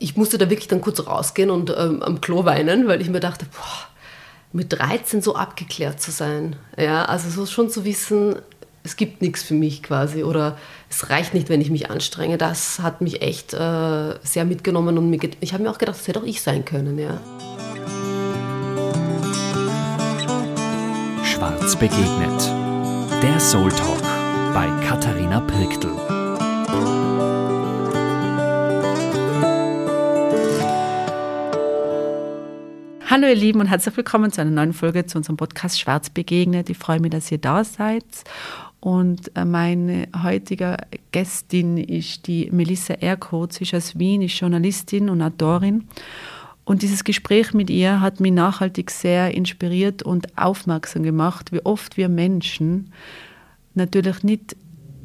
ich musste da wirklich dann kurz rausgehen und ähm, am Klo weinen, weil ich mir dachte, boah, mit 13 so abgeklärt zu sein. Ja, also so schon zu wissen, es gibt nichts für mich quasi oder es reicht nicht, wenn ich mich anstrenge. Das hat mich echt äh, sehr mitgenommen und mir, ich habe mir auch gedacht, das hätte auch ich sein können. Ja. Schwarz begegnet. Der Soul Talk bei Katharina Pirktl. Hallo ihr Lieben und herzlich willkommen zu einer neuen Folge zu unserem Podcast Schwarz begegnet. Ich freue mich, dass ihr da seid. Und äh, meine heutige Gästin ist die Melissa Erkot. Sie ist aus Wien, ist Journalistin und Autorin. Und dieses Gespräch mit ihr hat mich nachhaltig sehr inspiriert und aufmerksam gemacht, wie oft wir Menschen natürlich nicht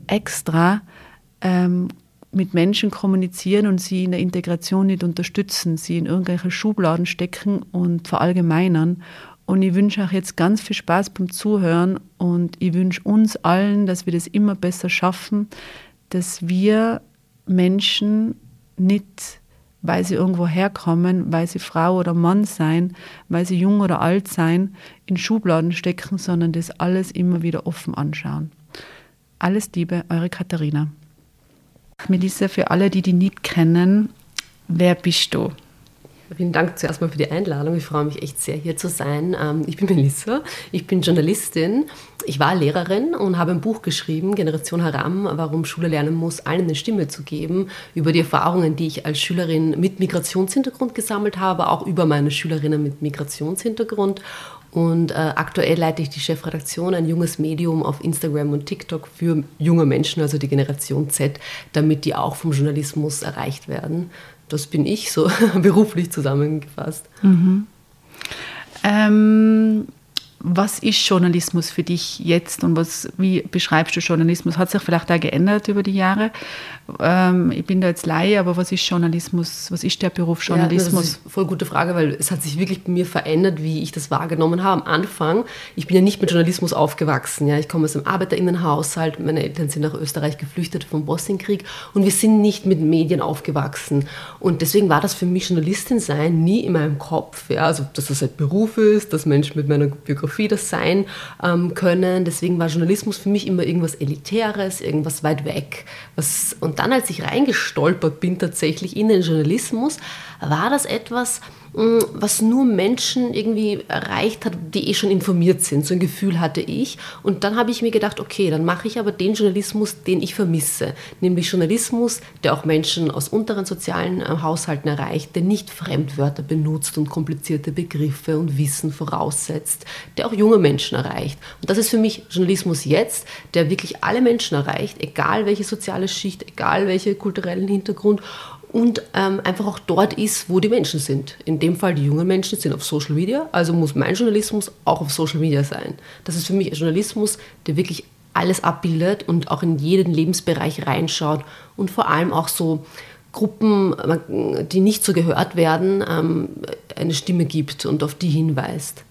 extra ähm, mit Menschen kommunizieren und sie in der Integration nicht unterstützen, sie in irgendwelche Schubladen stecken und verallgemeinern. Und ich wünsche euch jetzt ganz viel Spaß beim Zuhören und ich wünsche uns allen, dass wir das immer besser schaffen, dass wir Menschen nicht, weil sie irgendwo herkommen, weil sie Frau oder Mann sein, weil sie jung oder alt sein, in Schubladen stecken, sondern das alles immer wieder offen anschauen. Alles Liebe, eure Katharina. Melissa, für alle, die dich nicht kennen, wer bist du? Vielen Dank zuerst mal für die Einladung. Ich freue mich echt sehr, hier zu sein. Ähm, ich bin Melissa, ich bin Journalistin. Ich war Lehrerin und habe ein Buch geschrieben, Generation Haram, warum Schule lernen muss, allen eine Stimme zu geben, über die Erfahrungen, die ich als Schülerin mit Migrationshintergrund gesammelt habe, auch über meine Schülerinnen mit Migrationshintergrund. Und äh, aktuell leite ich die Chefredaktion, ein junges Medium auf Instagram und TikTok für junge Menschen, also die Generation Z, damit die auch vom Journalismus erreicht werden. Das bin ich so beruflich zusammengefasst. Mhm. Ähm, was ist Journalismus für dich jetzt und was, wie beschreibst du Journalismus? Hat sich vielleicht auch geändert über die Jahre? Ähm, ich bin da jetzt Laie, aber was ist Journalismus? Was ist der Beruf Journalismus? Ja, das ist eine voll gute Frage, weil es hat sich wirklich bei mir verändert, wie ich das wahrgenommen habe. Am Anfang, ich bin ja nicht mit Journalismus aufgewachsen. Ja. Ich komme aus einem Arbeiterinnenhaushalt, meine Eltern sind nach Österreich geflüchtet vom Bosnienkrieg und wir sind nicht mit Medien aufgewachsen. Und deswegen war das für mich Journalistin sein nie in meinem Kopf. Ja. Also, dass das ein Beruf ist, dass Menschen mit meiner Biografie Das sein ähm, können. Deswegen war Journalismus für mich immer irgendwas Elitäres, irgendwas weit weg. Was, und dann, als ich reingestolpert bin tatsächlich in den Journalismus, war das etwas, was nur Menschen irgendwie erreicht hat, die eh schon informiert sind. So ein Gefühl hatte ich. Und dann habe ich mir gedacht, okay, dann mache ich aber den Journalismus, den ich vermisse. Nämlich Journalismus, der auch Menschen aus unteren sozialen äh, Haushalten erreicht, der nicht Fremdwörter benutzt und komplizierte Begriffe und Wissen voraussetzt, der auch junge Menschen erreicht. Und das ist für mich Journalismus jetzt, der wirklich alle Menschen erreicht, egal welche soziale Schicht, egal welche kulturellen Hintergrund und ähm, einfach auch dort ist, wo die Menschen sind. In dem Fall die jungen Menschen sind auf Social Media, also muss mein Journalismus auch auf Social Media sein. Das ist für mich ein Journalismus, der wirklich alles abbildet und auch in jeden Lebensbereich reinschaut und vor allem auch so Gruppen, die nicht so gehört werden, ähm, eine Stimme gibt und auf die hinweist.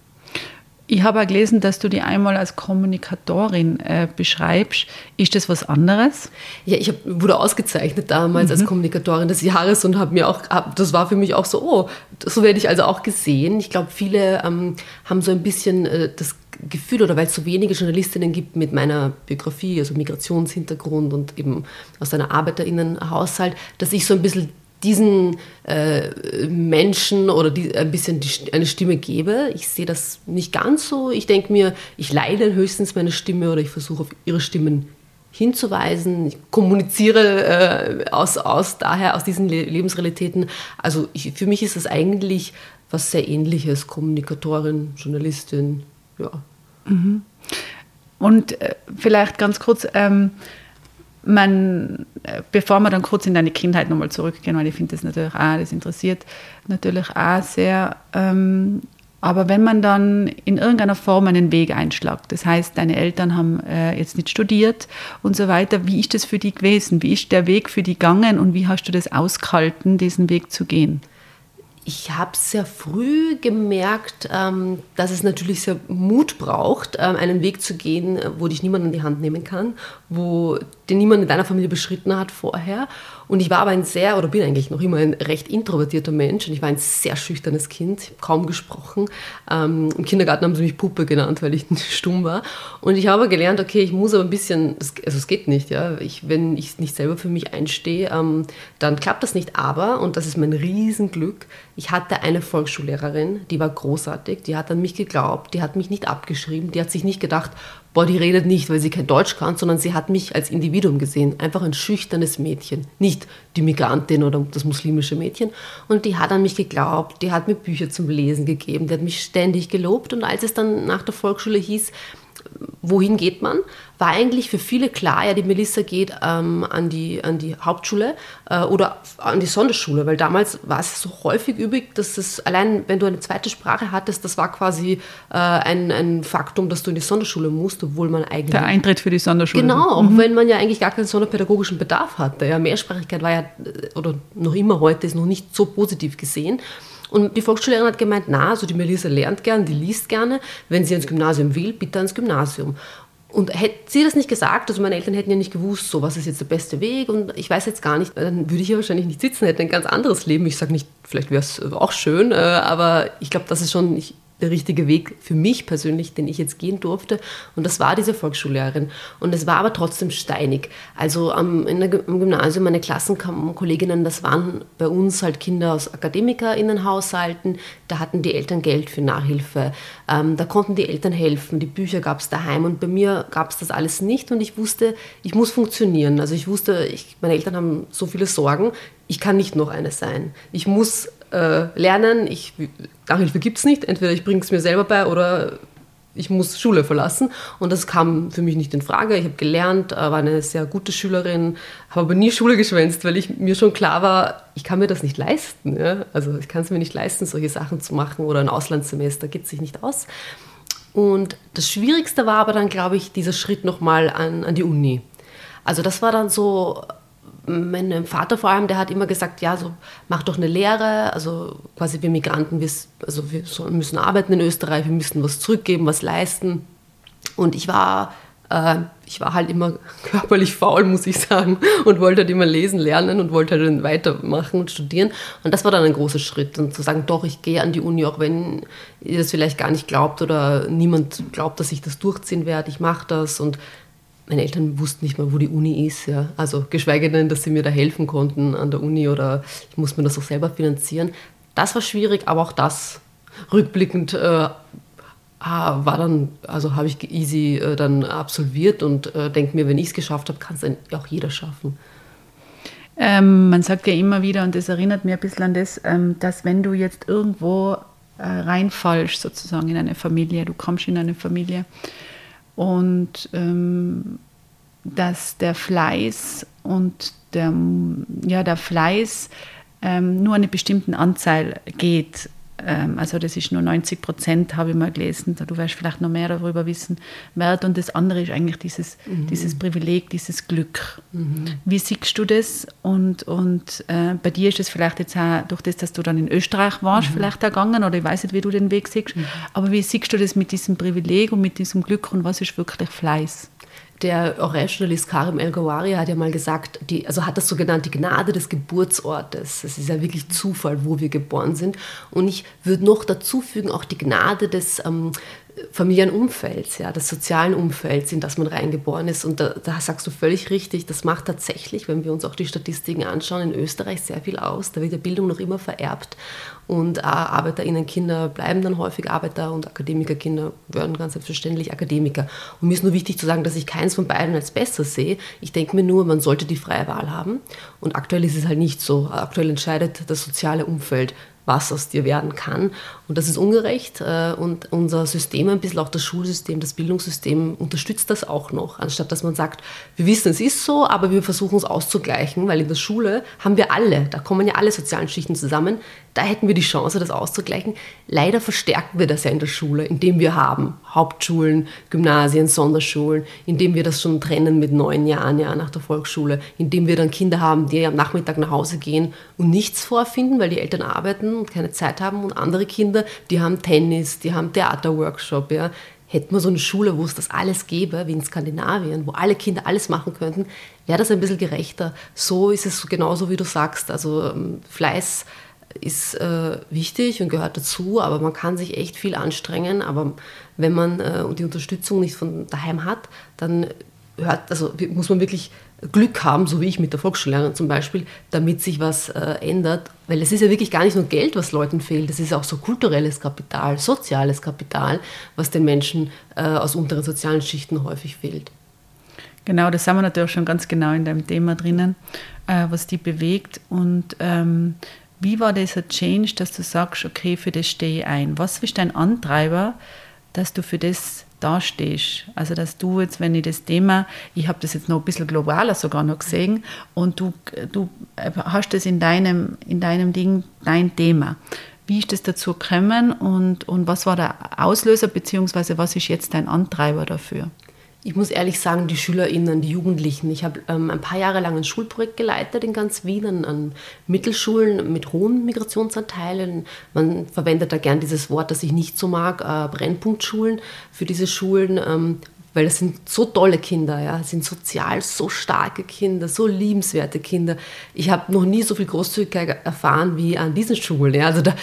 Ich habe auch gelesen, dass du die einmal als Kommunikatorin äh, beschreibst. Ist das was anderes? Ja, ich hab, wurde ausgezeichnet damals mhm. als Kommunikatorin des Jahres und habe mir auch, hab, das war für mich auch so, oh, so werde ich also auch gesehen. Ich glaube, viele ähm, haben so ein bisschen äh, das Gefühl, oder weil es so wenige Journalistinnen gibt mit meiner Biografie, also Migrationshintergrund und eben aus einer Arbeiterinnenhaushalt, dass ich so ein bisschen diesen äh, Menschen oder die, ein bisschen die, eine Stimme gebe. Ich sehe das nicht ganz so. Ich denke mir, ich leide höchstens meine Stimme oder ich versuche auf ihre Stimmen hinzuweisen. Ich kommuniziere äh, aus, aus daher, aus diesen Le Lebensrealitäten. Also ich, für mich ist das eigentlich was sehr ähnliches. Kommunikatorin, Journalistin, ja. Mhm. Und äh, vielleicht ganz kurz, ähm, man, äh, bevor wir dann kurz in deine Kindheit nochmal zurückgehen, weil ich finde das natürlich auch, das interessiert natürlich auch sehr. Ähm, aber wenn man dann in irgendeiner Form einen Weg einschlagt, das heißt, deine Eltern haben äh, jetzt nicht studiert und so weiter, wie ist das für die gewesen? Wie ist der Weg für die gegangen und wie hast du das ausgehalten, diesen Weg zu gehen? Ich habe sehr früh gemerkt, ähm, dass es natürlich sehr Mut braucht, ähm, einen Weg zu gehen, wo dich niemand an die Hand nehmen kann, wo den niemand in deiner Familie beschritten hat vorher. Und ich war aber ein sehr, oder bin eigentlich noch immer ein recht introvertierter Mensch. Und ich war ein sehr schüchternes Kind, kaum gesprochen. Ähm, Im Kindergarten haben sie mich Puppe genannt, weil ich stumm war. Und ich habe gelernt, okay, ich muss aber ein bisschen, also es geht nicht, ja. Ich, wenn ich nicht selber für mich einstehe, ähm, dann klappt das nicht. Aber, und das ist mein Riesenglück, ich hatte eine Volksschullehrerin, die war großartig, die hat an mich geglaubt, die hat mich nicht abgeschrieben, die hat sich nicht gedacht, boah, die redet nicht, weil sie kein Deutsch kann, sondern sie hat mich als Individuum gesehen. Einfach ein schüchternes Mädchen. Nicht die Migrantin oder das muslimische Mädchen. Und die hat an mich geglaubt, die hat mir Bücher zum Lesen gegeben, die hat mich ständig gelobt. Und als es dann nach der Volksschule hieß, wohin geht man, war eigentlich für viele klar, ja, die Melissa geht ähm, an, die, an die Hauptschule äh, oder an die Sonderschule, weil damals war es so häufig übig, dass es allein, wenn du eine zweite Sprache hattest, das war quasi äh, ein, ein Faktum, dass du in die Sonderschule musst, obwohl man eigentlich... Der Eintritt für die Sonderschule. Genau, auch mhm. wenn man ja eigentlich gar keinen sonderpädagogischen Bedarf hatte. Ja, Mehrsprachigkeit war ja, äh, oder noch immer heute, ist noch nicht so positiv gesehen. Und die Volksschullehrerin hat gemeint, na, also die Melissa lernt gern, die liest gerne. Wenn sie ins Gymnasium will, bitte ans Gymnasium. Und hätte sie das nicht gesagt, also meine Eltern hätten ja nicht gewusst, so was ist jetzt der beste Weg und ich weiß jetzt gar nicht, dann würde ich ja wahrscheinlich nicht sitzen, hätte ein ganz anderes Leben. Ich sage nicht, vielleicht wäre es auch schön, äh, aber ich glaube, das ist schon, ich, der richtige Weg für mich persönlich, den ich jetzt gehen durfte. Und das war diese Volksschullehrerin. Und es war aber trotzdem steinig. Also am, in der, im Gymnasium, meine Klassenkolleginnen, das waren bei uns halt Kinder aus AkademikerInnenhaushalten. Da hatten die Eltern Geld für Nachhilfe. Ähm, da konnten die Eltern helfen. Die Bücher gab es daheim. Und bei mir gab es das alles nicht. Und ich wusste, ich muss funktionieren. Also ich wusste, ich, meine Eltern haben so viele Sorgen. Ich kann nicht noch eine sein. Ich muss äh, lernen. Ich, Nachhilfe gibt es nicht. Entweder ich bringe es mir selber bei oder ich muss Schule verlassen. Und das kam für mich nicht in Frage. Ich habe gelernt, äh, war eine sehr gute Schülerin, habe aber nie Schule geschwänzt, weil ich, mir schon klar war, ich kann mir das nicht leisten. Ja? Also ich kann es mir nicht leisten, solche Sachen zu machen oder ein Auslandssemester geht sich nicht aus. Und das Schwierigste war aber dann, glaube ich, dieser Schritt nochmal an, an die Uni. Also das war dann so mein Vater vor allem, der hat immer gesagt, ja, so mach doch eine Lehre, also quasi wir Migranten, wir, also wir müssen arbeiten in Österreich, wir müssen was zurückgeben, was leisten. Und ich war, äh, ich war halt immer körperlich faul, muss ich sagen, und wollte halt immer lesen, lernen und wollte halt dann weitermachen und studieren. Und das war dann ein großer Schritt, und zu sagen, doch, ich gehe an die Uni, auch wenn ihr das vielleicht gar nicht glaubt oder niemand glaubt, dass ich das durchziehen werde, ich mache das und meine Eltern wussten nicht mal, wo die Uni ist. Ja. Also geschweige denn, dass sie mir da helfen konnten an der Uni oder ich muss mir das auch selber finanzieren. Das war schwierig, aber auch das rückblickend äh, war dann, also habe ich easy äh, dann absolviert und äh, denke mir, wenn ich es geschafft habe, kann es auch jeder schaffen. Ähm, man sagt ja immer wieder, und das erinnert mir ein bisschen an das, ähm, dass wenn du jetzt irgendwo äh, reinfallst, sozusagen in eine Familie, du kommst in eine Familie, und ähm, dass der Fleiß und der, ja, der Fleiß ähm, nur eine bestimmte Anzahl geht also das ist nur 90 Prozent, habe ich mal gelesen, du wirst vielleicht noch mehr darüber wissen, wert. Und das andere ist eigentlich dieses, mhm. dieses Privileg, dieses Glück. Mhm. Wie siehst du das? Und, und äh, bei dir ist es vielleicht jetzt auch durch das, dass du dann in Österreich warst, mhm. vielleicht ergangen, oder ich weiß nicht, wie du den Weg siehst, mhm. aber wie siehst du das mit diesem Privileg und mit diesem Glück und was ist wirklich Fleiß? Der Orange-Journalist Karim El-Gawari hat ja mal gesagt, die, also hat das so genannt, die Gnade des Geburtsortes. Es ist ja wirklich Zufall, wo wir geboren sind. Und ich würde noch dazu fügen, auch die Gnade des ähm, Familienumfelds, ja, des sozialen Umfelds, in das man reingeboren ist. Und da, da, sagst du völlig richtig, das macht tatsächlich, wenn wir uns auch die Statistiken anschauen, in Österreich sehr viel aus. Da wird die Bildung noch immer vererbt. Und ArbeiterInnen-Kinder bleiben dann häufig Arbeiter und Akademikerkinder werden ganz selbstverständlich Akademiker. Und mir ist nur wichtig zu sagen, dass ich keins von beiden als besser sehe. Ich denke mir nur, man sollte die freie Wahl haben. Und aktuell ist es halt nicht so. Aktuell entscheidet das soziale Umfeld, was aus dir werden kann. Und das ist ungerecht. Äh, und unser System, ein bisschen auch das Schulsystem, das Bildungssystem unterstützt das auch noch, anstatt dass man sagt, wir wissen, es ist so, aber wir versuchen es auszugleichen, weil in der Schule haben wir alle, da kommen ja alle sozialen Schichten zusammen, da hätten wir die Chance, das auszugleichen. Leider verstärken wir das ja in der Schule, indem wir haben Hauptschulen, Gymnasien, Sonderschulen, indem wir das schon trennen mit neun Jahren ja, nach der Volksschule, indem wir dann Kinder haben, die am Nachmittag nach Hause gehen und nichts vorfinden, weil die Eltern arbeiten und keine Zeit haben und andere Kinder, die haben Tennis, die haben Theaterworkshop, ja, hätten wir so eine Schule, wo es das alles gäbe, wie in Skandinavien, wo alle Kinder alles machen könnten, wäre das ein bisschen gerechter. So ist es genauso, wie du sagst. Also ähm, Fleiß ist äh, wichtig und gehört dazu, aber man kann sich echt viel anstrengen. Aber wenn man äh, die Unterstützung nicht von daheim hat, dann hört, also muss man wirklich Glück haben, so wie ich mit der Volksschullehrerin zum Beispiel, damit sich was äh, ändert. Weil es ist ja wirklich gar nicht nur Geld, was Leuten fehlt, es ist auch so kulturelles Kapital, soziales Kapital, was den Menschen äh, aus unteren sozialen Schichten häufig fehlt. Genau, das haben wir natürlich schon ganz genau in deinem Thema drinnen, äh, was die bewegt. Und ähm, wie war dieser Change, dass du sagst, okay, für das stehe ich ein? Was ist dein Antreiber, dass du für das dastehst. Also dass du jetzt, wenn ich das Thema, ich habe das jetzt noch ein bisschen globaler sogar noch gesehen und du, du hast das in deinem, in deinem Ding, dein Thema. Wie ist das dazu gekommen und, und was war der Auslöser, beziehungsweise was ist jetzt dein Antreiber dafür? Ich muss ehrlich sagen, die SchülerInnen, die Jugendlichen. Ich habe ähm, ein paar Jahre lang ein Schulprojekt geleitet in ganz Wien, an, an, Mittelschulen mit hohen Migrationsanteilen. Man verwendet da gern dieses Wort, das ich nicht so mag, äh, Brennpunktschulen für diese Schulen, ähm, weil das sind so tolle Kinder, ja, das sind sozial so starke Kinder, so liebenswerte Kinder. Ich habe noch nie so viel Großzügigkeit erfahren wie an diesen Schulen. Ja. Also da,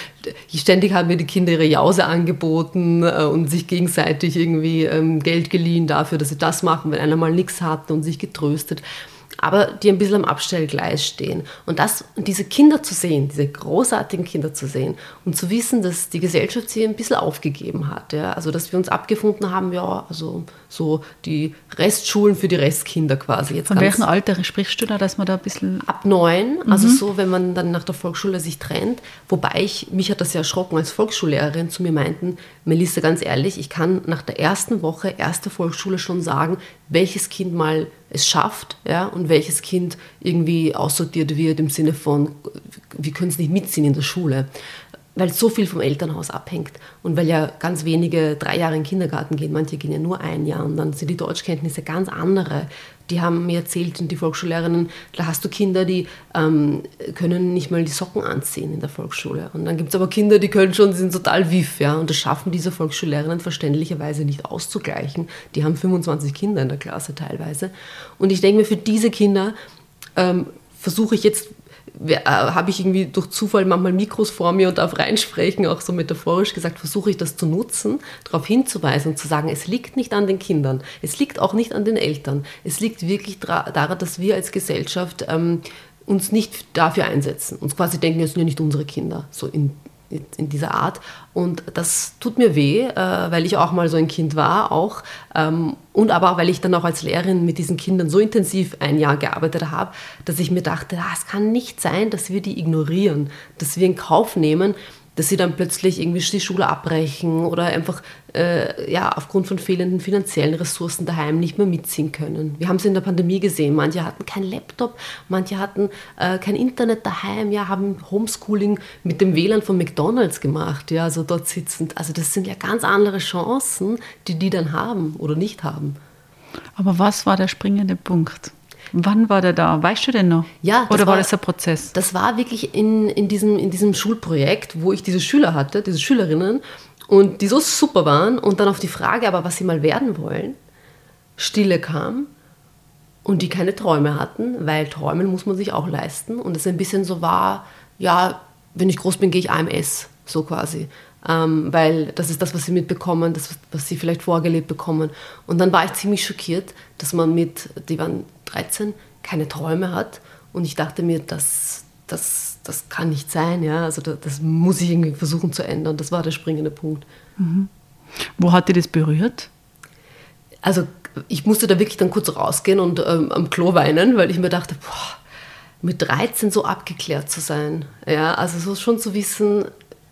ständig haben mir die Kinder ihre Jause angeboten äh, und sich gegenseitig irgendwie ähm, Geld geliehen dafür, dass sie das machen, wenn einer mal nichts hatte und sich getröstet aber die ein bisschen am Abstellgleis stehen. Und das, diese Kinder zu sehen, diese großartigen Kinder zu sehen und zu wissen, dass die Gesellschaft sie ein bisschen aufgegeben hat. Ja? Also, dass wir uns abgefunden haben, ja, also so die Restschulen für die Restkinder quasi. Jetzt Von welchem Alter sprichst du da, dass man da ein bisschen... Ab neun, also mhm. so, wenn man dann nach der Volksschule sich trennt. Wobei ich, mich hat das ja erschrocken, als Volksschullehrerin zu mir meinten, Melissa, ganz ehrlich, ich kann nach der ersten Woche, erste Volksschule schon sagen, welches Kind mal es schafft ja, und welches Kind irgendwie aussortiert wird im Sinne von, wir können es nicht mitziehen in der Schule, weil so viel vom Elternhaus abhängt und weil ja ganz wenige drei Jahre in den Kindergarten gehen, manche gehen ja nur ein Jahr und dann sind die Deutschkenntnisse ganz andere die haben mir erzählt, und die Volksschullehrerinnen, da hast du Kinder, die ähm, können nicht mal die Socken anziehen in der Volksschule. Und dann gibt es aber Kinder, die können schon, sind total wiff, ja. Und das schaffen diese Volksschullehrerinnen verständlicherweise nicht auszugleichen. Die haben 25 Kinder in der Klasse teilweise. Und ich denke mir, für diese Kinder ähm, versuche ich jetzt habe ich irgendwie durch Zufall manchmal Mikros vor mir und darf reinsprechen, auch so metaphorisch gesagt, versuche ich das zu nutzen, darauf hinzuweisen und zu sagen, es liegt nicht an den Kindern, es liegt auch nicht an den Eltern, es liegt wirklich daran, dass wir als Gesellschaft ähm, uns nicht dafür einsetzen, uns quasi denken, es sind ja nicht unsere Kinder, so in in dieser Art. Und das tut mir weh, äh, weil ich auch mal so ein Kind war, auch. Ähm, und aber auch, weil ich dann auch als Lehrerin mit diesen Kindern so intensiv ein Jahr gearbeitet habe, dass ich mir dachte, ah, es kann nicht sein, dass wir die ignorieren, dass wir in Kauf nehmen, dass sie dann plötzlich irgendwie die Schule abbrechen oder einfach äh, ja, aufgrund von fehlenden finanziellen Ressourcen daheim nicht mehr mitziehen können. Wir haben es in der Pandemie gesehen. Manche hatten kein Laptop, manche hatten äh, kein Internet daheim, ja, haben Homeschooling mit dem WLAN von McDonalds gemacht, ja, also dort sitzend. Also das sind ja ganz andere Chancen, die die dann haben oder nicht haben. Aber was war der springende Punkt? Wann war der da? Weißt du denn noch? Ja. Oder war, war, das ein Prozess? Das war wirklich in, in, diesem, in diesem Schulprojekt, wo ich diese Schüler hatte, diese Schülerinnen, und die so super waren und dann auf die Frage, aber was sie mal werden wollen, Stille kam und die keine Träume hatten, weil Träumen muss man sich auch leisten und es ein bisschen so war, ja, wenn ich groß bin, gehe ich AMS, so quasi. Ähm, weil das ist das, was sie mitbekommen, das, was sie vielleicht vorgelebt bekommen. Und dann war ich ziemlich schockiert, dass man mit, die waren 13, keine Träume hat. Und ich dachte mir, das, das, das kann nicht sein. Ja? Also das, das muss ich irgendwie versuchen zu ändern. Das war der springende Punkt. Mhm. Wo hat dir das berührt? Also ich musste da wirklich dann kurz rausgehen und ähm, am Klo weinen, weil ich mir dachte, boah, mit 13 so abgeklärt zu sein. Ja, also so schon zu wissen,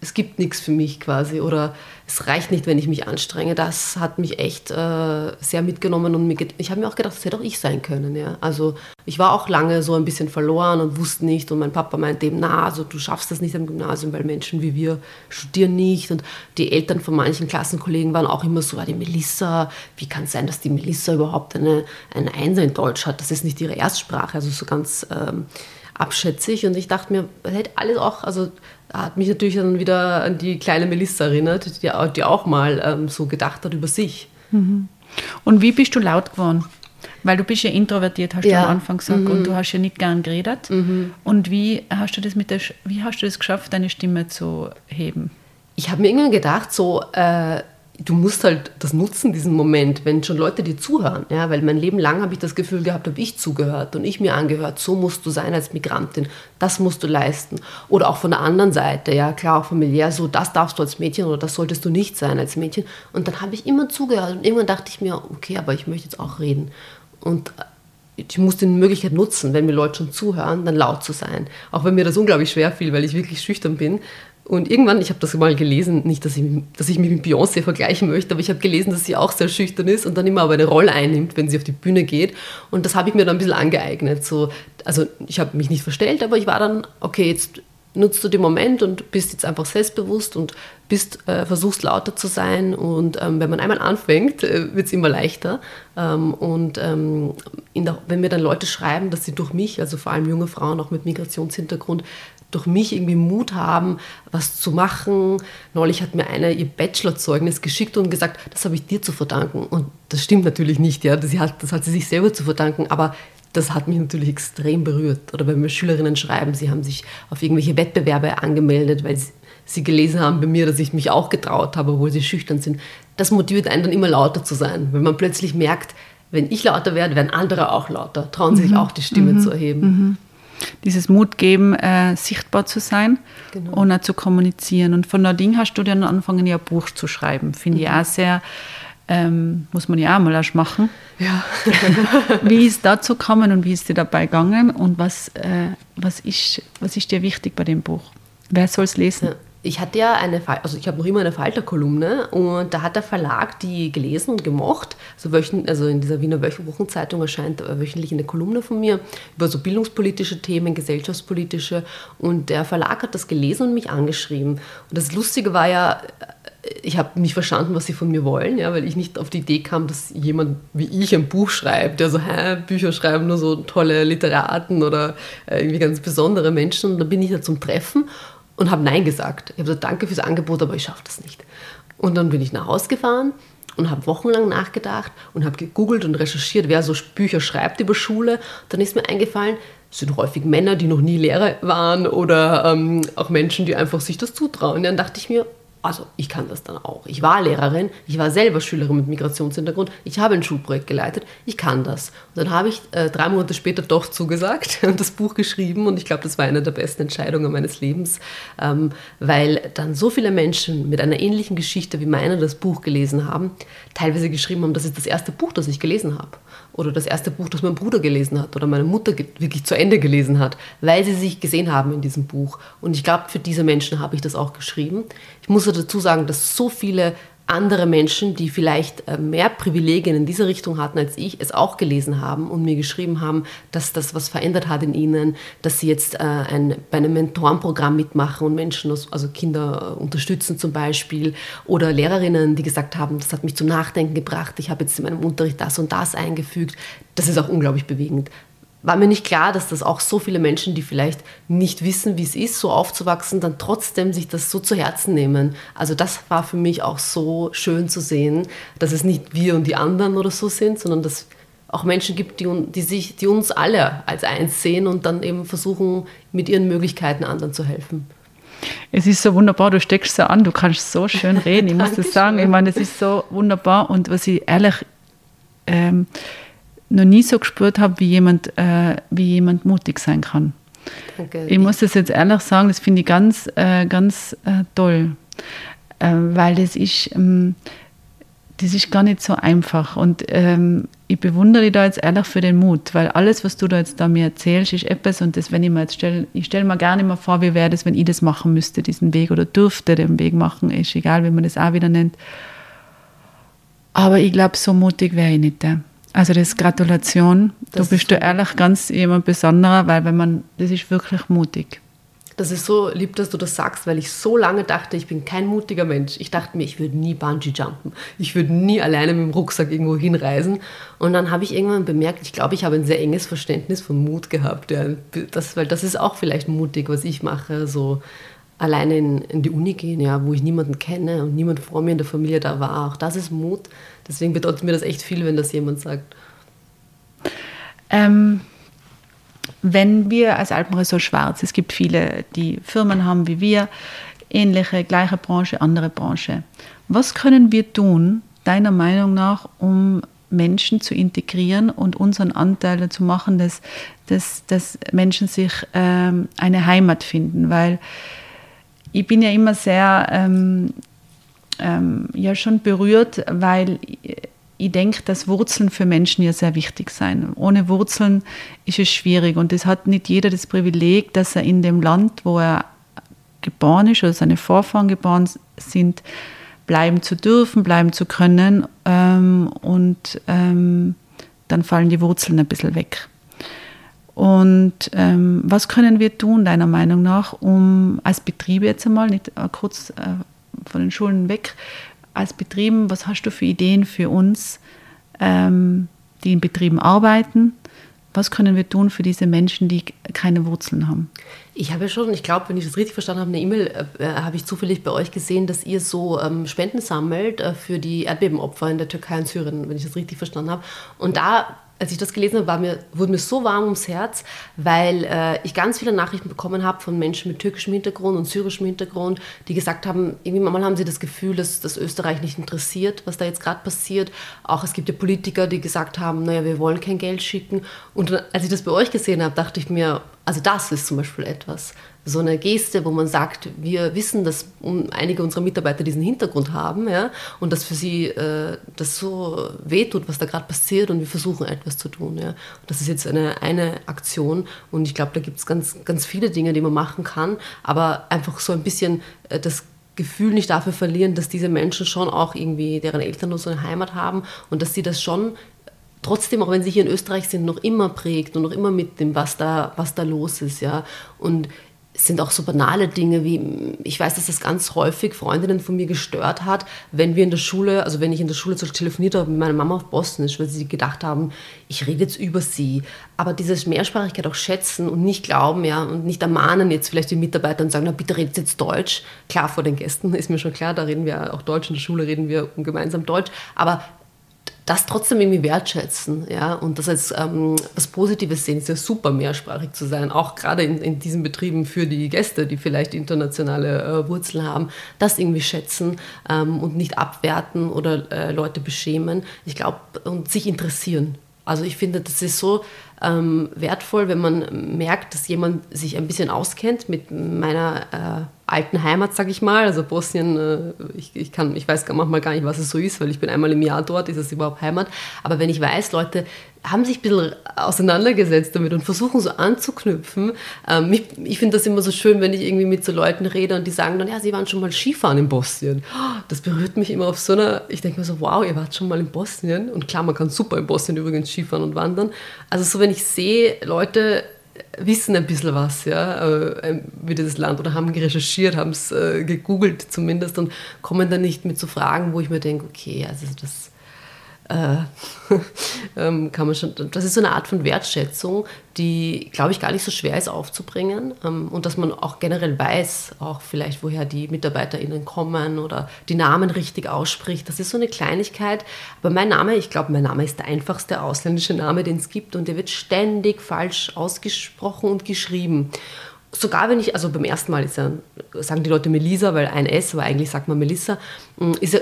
es gibt nichts für mich quasi oder es reicht nicht, wenn ich mich anstrenge. Das hat mich echt äh, sehr mitgenommen und mir ich habe mir auch gedacht, das hätte auch ich sein können. Ja? Also ich war auch lange so ein bisschen verloren und wusste nicht und mein Papa meinte eben, na, also du schaffst das nicht am Gymnasium, weil Menschen wie wir studieren nicht und die Eltern von manchen Klassenkollegen waren auch immer so, ah, die Melissa, wie kann es sein, dass die Melissa überhaupt eine, eine Einser in Deutsch hat? Das ist nicht ihre Erstsprache, also so ganz... Ähm, abschätzig und ich dachte mir, das hätte alles auch, also hat mich natürlich dann wieder an die kleine Melissa erinnert, die, die auch mal ähm, so gedacht hat über sich. Mhm. Und wie bist du laut geworden? Weil du bist ja introvertiert, hast ja. du am Anfang gesagt, mhm. und du hast ja nicht gern geredet. Mhm. Und wie hast du das mit der, wie hast du das geschafft, deine Stimme zu heben? Ich habe mir irgendwann gedacht, so äh, du musst halt das nutzen, diesen Moment, wenn schon Leute dir zuhören. Ja, weil mein Leben lang habe ich das Gefühl gehabt, habe ich zugehört und ich mir angehört, so musst du sein als Migrantin, das musst du leisten. Oder auch von der anderen Seite, ja, klar, auch familiär, so, das darfst du als Mädchen oder das solltest du nicht sein als Mädchen. Und dann habe ich immer zugehört und irgendwann dachte ich mir, okay, aber ich möchte jetzt auch reden. Und ich muss die Möglichkeit nutzen, wenn mir Leute schon zuhören, dann laut zu sein. Auch wenn mir das unglaublich schwer fiel, weil ich wirklich schüchtern bin. Und irgendwann, ich habe das mal gelesen, nicht, dass ich, dass ich mich mit Beyoncé vergleichen möchte, aber ich habe gelesen, dass sie auch sehr schüchtern ist und dann immer aber eine Rolle einnimmt, wenn sie auf die Bühne geht. Und das habe ich mir dann ein bisschen angeeignet. So, also ich habe mich nicht verstellt, aber ich war dann, okay, jetzt nutzt du den Moment und bist jetzt einfach selbstbewusst und bist, äh, versuchst lauter zu sein. Und ähm, wenn man einmal anfängt, äh, wird es immer leichter. Ähm, und ähm, der, wenn mir dann Leute schreiben, dass sie durch mich, also vor allem junge Frauen auch mit Migrationshintergrund, durch mich irgendwie Mut haben, was zu machen. Neulich hat mir einer ihr Bachelorzeugnis geschickt und gesagt, das habe ich dir zu verdanken. Und das stimmt natürlich nicht, ja. Das hat, das hat sie sich selber zu verdanken, aber das hat mich natürlich extrem berührt. Oder wenn mir Schülerinnen schreiben, sie haben sich auf irgendwelche Wettbewerbe angemeldet, weil sie, sie gelesen haben bei mir, dass ich mich auch getraut habe, obwohl sie schüchtern sind. Das motiviert einen dann immer lauter zu sein, wenn man plötzlich merkt, wenn ich lauter werde, werden andere auch lauter, trauen sie mhm. sich auch die Stimme mhm. zu erheben. Mhm dieses Mut geben, äh, sichtbar zu sein genau. und auch zu kommunizieren. Und von Nadine hast du dann angefangen, ja ein Buch zu schreiben. Finde mhm. ich auch sehr, ähm, muss man ja auch mal erst machen. Ja. wie ist dazu gekommen und wie ist dir dabei gegangen und was, äh, was, ist, was ist dir wichtig bei dem Buch? Wer soll es lesen? Ja ich hatte ja eine, also ich habe noch immer eine Falter-Kolumne und da hat der Verlag die gelesen und gemocht. Also, also in dieser Wiener Wochenzeitung erscheint wöchentlich eine Kolumne von mir über so bildungspolitische Themen, gesellschaftspolitische und der Verlag hat das gelesen und mich angeschrieben. Und das Lustige war ja, ich habe nicht verstanden, was sie von mir wollen, ja, weil ich nicht auf die Idee kam, dass jemand wie ich ein Buch schreibt, der so, hä, Bücher schreiben nur so tolle Literaten oder äh, irgendwie ganz besondere Menschen. Und dann bin ich da zum Treffen und habe Nein gesagt. Ich habe gesagt, danke fürs Angebot, aber ich schaffe das nicht. Und dann bin ich nach Hause gefahren und habe wochenlang nachgedacht und habe gegoogelt und recherchiert, wer so Bücher schreibt über Schule. Dann ist mir eingefallen, es sind häufig Männer, die noch nie Lehrer waren oder ähm, auch Menschen, die einfach sich das zutrauen. Und dann dachte ich mir, also ich kann das dann auch. Ich war Lehrerin, ich war selber Schülerin mit Migrationshintergrund, ich habe ein Schulprojekt geleitet, ich kann das. Und dann habe ich äh, drei Monate später doch zugesagt und das Buch geschrieben und ich glaube, das war eine der besten Entscheidungen meines Lebens, ähm, weil dann so viele Menschen mit einer ähnlichen Geschichte wie meine das Buch gelesen haben, teilweise geschrieben haben, das ist das erste Buch, das ich gelesen habe oder das erste Buch, das mein Bruder gelesen hat oder meine Mutter wirklich zu Ende gelesen hat, weil sie sich gesehen haben in diesem Buch. Und ich glaube, für diese Menschen habe ich das auch geschrieben. Ich muss dazu sagen, dass so viele andere Menschen, die vielleicht äh, mehr Privilegien in dieser Richtung hatten als ich, es auch gelesen haben und mir geschrieben haben, dass das was verändert hat in ihnen, dass sie jetzt äh, ein, bei einem Mentorenprogramm mitmachen und Menschen, also Kinder äh, unterstützen zum Beispiel oder Lehrerinnen, die gesagt haben, das hat mich zum Nachdenken gebracht, ich habe jetzt in meinem Unterricht das und das eingefügt. Das ist auch unglaublich bewegend war mir nicht klar, dass das auch so viele Menschen, die vielleicht nicht wissen, wie es ist, so aufzuwachsen, dann trotzdem sich das so zu Herzen nehmen. Also das war für mich auch so schön zu sehen, dass es nicht wir und die anderen oder so sind, sondern dass auch Menschen gibt, die, die, sich, die uns alle als eins sehen und dann eben versuchen, mit ihren Möglichkeiten anderen zu helfen. Es ist so wunderbar, du steckst so an, du kannst so schön reden, ich muss das sagen. Ich meine, es ist so wunderbar und was ich ehrlich... Ähm, noch nie so gespürt habe, wie jemand, äh, wie jemand mutig sein kann. Danke. Ich muss das jetzt ehrlich sagen, das finde ich ganz, äh, ganz äh, toll, äh, weil das ist, ähm, das ist gar nicht so einfach und ähm, ich bewundere dich da jetzt ehrlich für den Mut, weil alles, was du da jetzt da mir erzählst, ist etwas und das, wenn ich mir jetzt stelle, ich stelle mir gerne mal vor, wie wäre das, wenn ich das machen müsste, diesen Weg oder dürfte den Weg machen, ist egal, wie man das auch wieder nennt. Aber ich glaube, so mutig wäre ich nicht. Ja. Also das ist Gratulation. Das du bist du ehrlich ganz jemand Besonderer, weil wenn man, das ist wirklich mutig. Das ist so lieb, dass du das sagst, weil ich so lange dachte, ich bin kein mutiger Mensch. Ich dachte mir, ich würde nie Bungee jumpen. Ich würde nie alleine mit dem Rucksack irgendwo hinreisen. Und dann habe ich irgendwann bemerkt, ich glaube, ich habe ein sehr enges Verständnis von Mut gehabt. Ja. Das, weil das ist auch vielleicht mutig, was ich mache. So alleine in, in, die Uni gehen, ja, wo ich niemanden kenne und niemand vor mir in der Familie da war. Auch das ist Mut. Deswegen bedeutet mir das echt viel, wenn das jemand sagt. Ähm, wenn wir als Alpenresort Schwarz, es gibt viele, die Firmen haben wie wir, ähnliche, gleiche Branche, andere Branche. Was können wir tun, deiner Meinung nach, um Menschen zu integrieren und unseren Anteil dazu machen, dass, dass, dass Menschen sich ähm, eine Heimat finden? Weil ich bin ja immer sehr ähm, ähm, ja schon berührt, weil ich denke, dass Wurzeln für Menschen ja sehr wichtig sein. Ohne Wurzeln ist es schwierig und es hat nicht jeder das Privileg, dass er in dem Land, wo er geboren ist oder seine Vorfahren geboren sind, bleiben zu dürfen, bleiben zu können ähm, und ähm, dann fallen die Wurzeln ein bisschen weg. Und ähm, was können wir tun, deiner Meinung nach, um als Betriebe jetzt einmal, nicht äh, kurz äh, von den Schulen weg, als Betrieben, was hast du für Ideen für uns, ähm, die in Betrieben arbeiten? Was können wir tun für diese Menschen, die keine Wurzeln haben? Ich habe schon, ich glaube, wenn ich das richtig verstanden habe, eine E-Mail äh, äh, habe ich zufällig bei euch gesehen, dass ihr so ähm, Spenden sammelt äh, für die Erdbebenopfer in der Türkei und Syrien, wenn ich das richtig verstanden habe. Und da als ich das gelesen habe, mir, wurde mir so warm ums Herz, weil äh, ich ganz viele Nachrichten bekommen habe von Menschen mit türkischem Hintergrund und syrischem Hintergrund, die gesagt haben, irgendwie manchmal haben sie das Gefühl, dass das Österreich nicht interessiert, was da jetzt gerade passiert. Auch es gibt ja Politiker, die gesagt haben, naja, wir wollen kein Geld schicken. Und als ich das bei euch gesehen habe, dachte ich mir, also das ist zum Beispiel etwas so eine Geste, wo man sagt, wir wissen, dass einige unserer Mitarbeiter diesen Hintergrund haben ja, und dass für sie äh, das so wehtut, was da gerade passiert und wir versuchen etwas zu tun. Ja. das ist jetzt eine, eine Aktion und ich glaube, da gibt es ganz, ganz viele Dinge, die man machen kann, aber einfach so ein bisschen äh, das Gefühl nicht dafür verlieren, dass diese Menschen schon auch irgendwie, deren Eltern nur so eine Heimat haben und dass sie das schon trotzdem, auch wenn sie hier in Österreich sind, noch immer prägt und noch immer mit dem, was da, was da los ist. Ja. Und es sind auch so banale Dinge wie, ich weiß, dass das ganz häufig Freundinnen von mir gestört hat, wenn wir in der Schule, also wenn ich in der Schule telefoniert habe mit meiner Mama auf Bosnisch, weil sie gedacht haben, ich rede jetzt über sie. Aber diese Mehrsprachigkeit auch schätzen und nicht glauben, ja, und nicht ermahnen jetzt vielleicht die Mitarbeiter und sagen, na bitte redet jetzt Deutsch. Klar, vor den Gästen ist mir schon klar, da reden wir auch Deutsch, in der Schule reden wir gemeinsam Deutsch. Aber das trotzdem irgendwie wertschätzen ja, und das als ähm, was Positives sehen, ist ja super, mehrsprachig zu sein, auch gerade in, in diesen Betrieben für die Gäste, die vielleicht internationale äh, Wurzeln haben, das irgendwie schätzen ähm, und nicht abwerten oder äh, Leute beschämen. Ich glaube, und sich interessieren. Also ich finde, das ist so ähm, wertvoll, wenn man merkt, dass jemand sich ein bisschen auskennt mit meiner äh, alten Heimat, sag ich mal. Also Bosnien, äh, ich, ich, kann, ich weiß manchmal gar nicht, was es so ist, weil ich bin einmal im Jahr dort, ist es überhaupt Heimat. Aber wenn ich weiß, Leute haben sich ein bisschen auseinandergesetzt damit und versuchen so anzuknüpfen. Ähm, ich, ich finde das immer so schön, wenn ich irgendwie mit so Leuten rede und die sagen dann, ja, sie waren schon mal Skifahren in Bosnien. Das berührt mich immer auf so einer, ich denke mir so, wow, ihr wart schon mal in Bosnien. Und klar, man kann super in Bosnien übrigens Skifahren und wandern. Also so, wenn ich sehe, Leute wissen ein bisschen was, ja, äh, wie dieses Land oder haben recherchiert, haben es äh, gegoogelt zumindest und kommen dann nicht mit so Fragen, wo ich mir denke, okay, also das äh, ähm, kann man schon, das ist so eine Art von Wertschätzung, die, glaube ich, gar nicht so schwer ist aufzubringen ähm, und dass man auch generell weiß, auch vielleicht, woher die MitarbeiterInnen kommen oder die Namen richtig ausspricht. Das ist so eine Kleinigkeit. Aber mein Name, ich glaube, mein Name ist der einfachste ausländische Name, den es gibt und der wird ständig falsch ausgesprochen und geschrieben sogar wenn ich, also beim ersten Mal ja, sagen die Leute Melisa, weil ein S, aber eigentlich sagt man Melissa, ist ja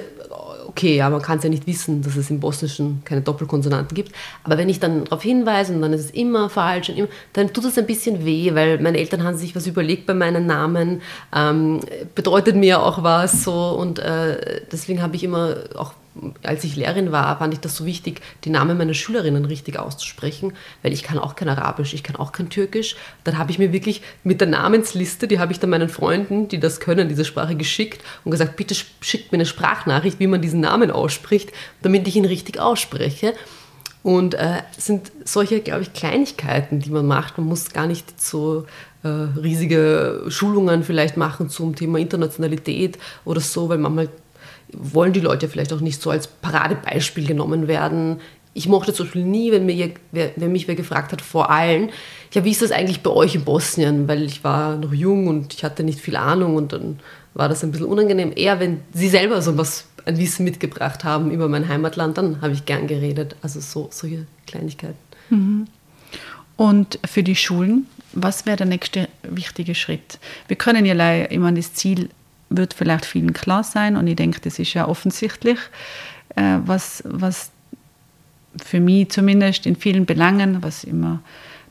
okay, ja, man kann es ja nicht wissen, dass es im Bosnischen keine Doppelkonsonanten gibt. Aber wenn ich dann darauf hinweise und dann ist es immer falsch, und immer, dann tut es ein bisschen weh, weil meine Eltern haben sich was überlegt bei meinen Namen, ähm, bedeutet mir auch was so und äh, deswegen habe ich immer auch als ich Lehrerin war, fand ich das so wichtig, die Namen meiner Schülerinnen richtig auszusprechen, weil ich kann auch kein Arabisch, ich kann auch kein Türkisch. Dann habe ich mir wirklich mit der Namensliste, die habe ich dann meinen Freunden, die das können, diese Sprache geschickt und gesagt, bitte schickt mir eine Sprachnachricht, wie man diesen Namen ausspricht, damit ich ihn richtig ausspreche. Und äh, sind solche, glaube ich, Kleinigkeiten, die man macht. Man muss gar nicht so äh, riesige Schulungen vielleicht machen zum Thema Internationalität oder so, weil manchmal wollen die Leute vielleicht auch nicht so als Paradebeispiel genommen werden. ich mochte zum Beispiel nie, wenn, mir, wenn mich wer gefragt hat, vor allen, ja, wie ist das eigentlich bei euch in Bosnien? Weil ich war noch jung und ich hatte nicht viel Ahnung und dann war das ein bisschen unangenehm. Eher, wenn sie selber so was, ein Wissen mitgebracht haben über mein Heimatland, dann habe ich gern geredet. Also so, solche Kleinigkeiten. Mhm. Und für die Schulen, was wäre der nächste wichtige Schritt? Wir können ja immer das Ziel wird vielleicht vielen klar sein und ich denke, das ist ja offensichtlich, äh, was, was für mich zumindest in vielen Belangen, was immer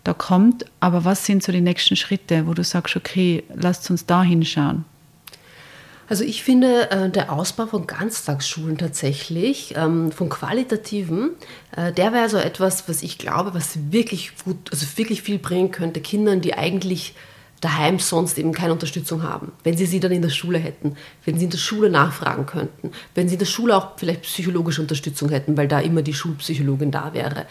da kommt. Aber was sind so die nächsten Schritte, wo du sagst, okay, lasst uns da hinschauen? Also ich finde, äh, der Ausbau von Ganztagsschulen tatsächlich, ähm, von qualitativen, äh, der wäre so etwas, was ich glaube, was wirklich gut, also wirklich viel bringen könnte, Kindern, die eigentlich daheim sonst eben keine Unterstützung haben. Wenn sie sie dann in der Schule hätten, wenn sie in der Schule nachfragen könnten, wenn sie in der Schule auch vielleicht psychologische Unterstützung hätten, weil da immer die Schulpsychologin da wäre.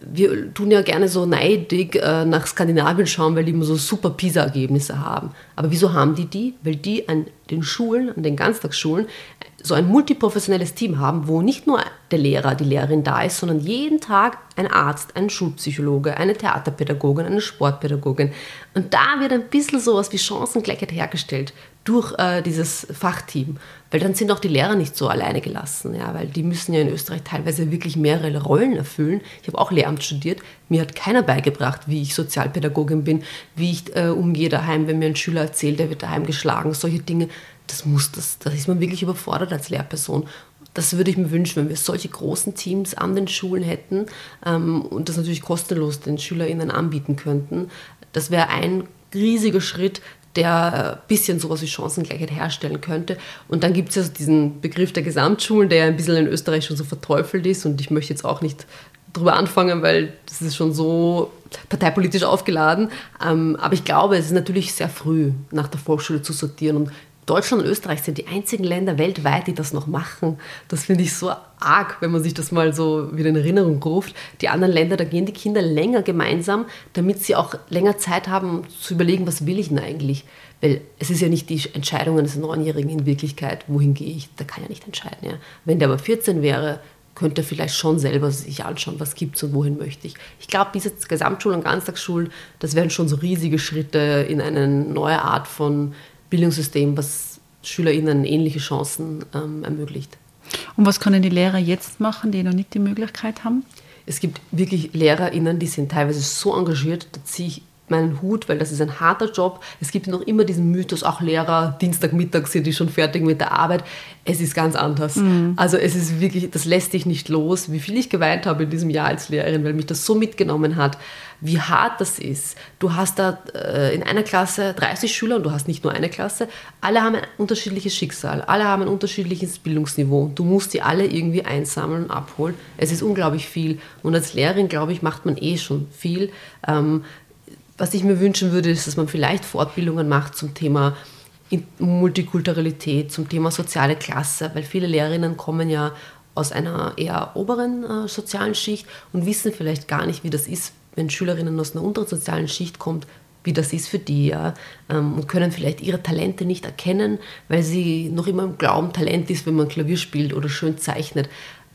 Wir tun ja gerne so neidig äh, nach Skandinavien schauen, weil die immer so super PISA-Ergebnisse haben. Aber wieso haben die die? Weil die an den Schulen, an den Ganztagsschulen, so ein multiprofessionelles Team haben, wo nicht nur der Lehrer, die Lehrerin da ist, sondern jeden Tag ein Arzt, ein Schulpsychologe, eine Theaterpädagogin, eine Sportpädagogin. Und da wird ein bisschen sowas wie Chancengleichheit hergestellt durch äh, dieses Fachteam. Weil dann sind auch die Lehrer nicht so alleine gelassen, ja, weil die müssen ja in Österreich teilweise wirklich mehrere Rollen erfüllen. Ich habe auch Lehramt studiert. Mir hat keiner beigebracht, wie ich Sozialpädagogin bin, wie ich äh, umgehe daheim, wenn mir ein Schüler erzählt, der wird daheim geschlagen, solche Dinge das muss, das, da ist man wirklich überfordert als Lehrperson. Das würde ich mir wünschen, wenn wir solche großen Teams an den Schulen hätten ähm, und das natürlich kostenlos den SchülerInnen anbieten könnten. Das wäre ein riesiger Schritt, der ein bisschen sowas wie Chancengleichheit herstellen könnte. Und dann gibt es ja diesen Begriff der Gesamtschulen, der ja ein bisschen in Österreich schon so verteufelt ist. Und ich möchte jetzt auch nicht drüber anfangen, weil das ist schon so parteipolitisch aufgeladen. Ähm, aber ich glaube, es ist natürlich sehr früh, nach der Volksschule zu sortieren. Und Deutschland und Österreich sind die einzigen Länder weltweit, die das noch machen. Das finde ich so arg, wenn man sich das mal so wieder in Erinnerung ruft. Die anderen Länder, da gehen die Kinder länger gemeinsam, damit sie auch länger Zeit haben zu überlegen, was will ich denn eigentlich? Weil es ist ja nicht die Entscheidung eines Neunjährigen in Wirklichkeit, wohin gehe ich, der kann ja nicht entscheiden. Ja. Wenn der aber 14 wäre, könnte er vielleicht schon selber sich anschauen, was gibt es und wohin möchte ich. Ich glaube, diese Gesamtschulen und Ganztagsschulen, das wären schon so riesige Schritte in eine neue Art von Bildungssystem, was SchülerInnen ähnliche Chancen ähm, ermöglicht. Und was können die Lehrer jetzt machen, die noch nicht die Möglichkeit haben? Es gibt wirklich LehrerInnen, die sind teilweise so engagiert, da ziehe ich meinen Hut, weil das ist ein harter Job. Es gibt noch immer diesen Mythos, auch Lehrer, Dienstagmittag sind die schon fertig mit der Arbeit. Es ist ganz anders. Mhm. Also es ist wirklich, das lässt dich nicht los, wie viel ich geweint habe in diesem Jahr als Lehrerin, weil mich das so mitgenommen hat, wie hart das ist. Du hast da äh, in einer Klasse 30 Schüler und du hast nicht nur eine Klasse. Alle haben ein unterschiedliches Schicksal, alle haben ein unterschiedliches Bildungsniveau. Du musst die alle irgendwie einsammeln und abholen. Es ist unglaublich viel. Und als Lehrerin, glaube ich, macht man eh schon viel. Ähm, was ich mir wünschen würde, ist, dass man vielleicht Fortbildungen macht zum Thema Multikulturalität, zum Thema soziale Klasse, weil viele Lehrerinnen kommen ja aus einer eher oberen äh, sozialen Schicht und wissen vielleicht gar nicht, wie das ist, wenn Schülerinnen aus einer unteren sozialen Schicht kommen, wie das ist für die, ja, ähm, und können vielleicht ihre Talente nicht erkennen, weil sie noch immer im Glauben, Talent ist, wenn man Klavier spielt oder schön zeichnet.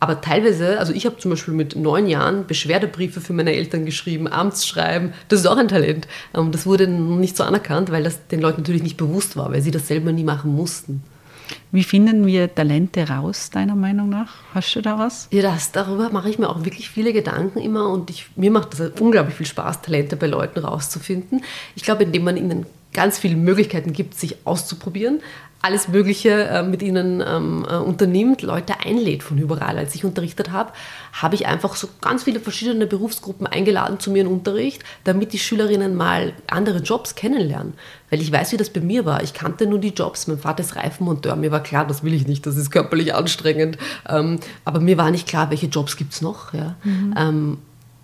Aber teilweise, also ich habe zum Beispiel mit neun Jahren Beschwerdebriefe für meine Eltern geschrieben, Amtsschreiben, das ist auch ein Talent. Ähm, das wurde nicht so anerkannt, weil das den Leuten natürlich nicht bewusst war, weil sie das selber nie machen mussten. Wie finden wir Talente raus, deiner Meinung nach? Hast du da was? Ja, das, darüber mache ich mir auch wirklich viele Gedanken immer und ich, mir macht das unglaublich viel Spaß, Talente bei Leuten rauszufinden. Ich glaube, indem man ihnen ganz viele Möglichkeiten gibt, sich auszuprobieren, alles Mögliche äh, mit ihnen ähm, äh, unternimmt, Leute einlädt von überall. Als ich unterrichtet habe, habe ich einfach so ganz viele verschiedene Berufsgruppen eingeladen zu mir in Unterricht, damit die Schülerinnen mal andere Jobs kennenlernen. Weil ich weiß, wie das bei mir war. Ich kannte nur die Jobs. Mein Vater ist Reifenmonteur. Mir war klar, das will ich nicht. Das ist körperlich anstrengend. Ähm, aber mir war nicht klar, welche Jobs gibt es noch. Ja? Mhm. Ähm,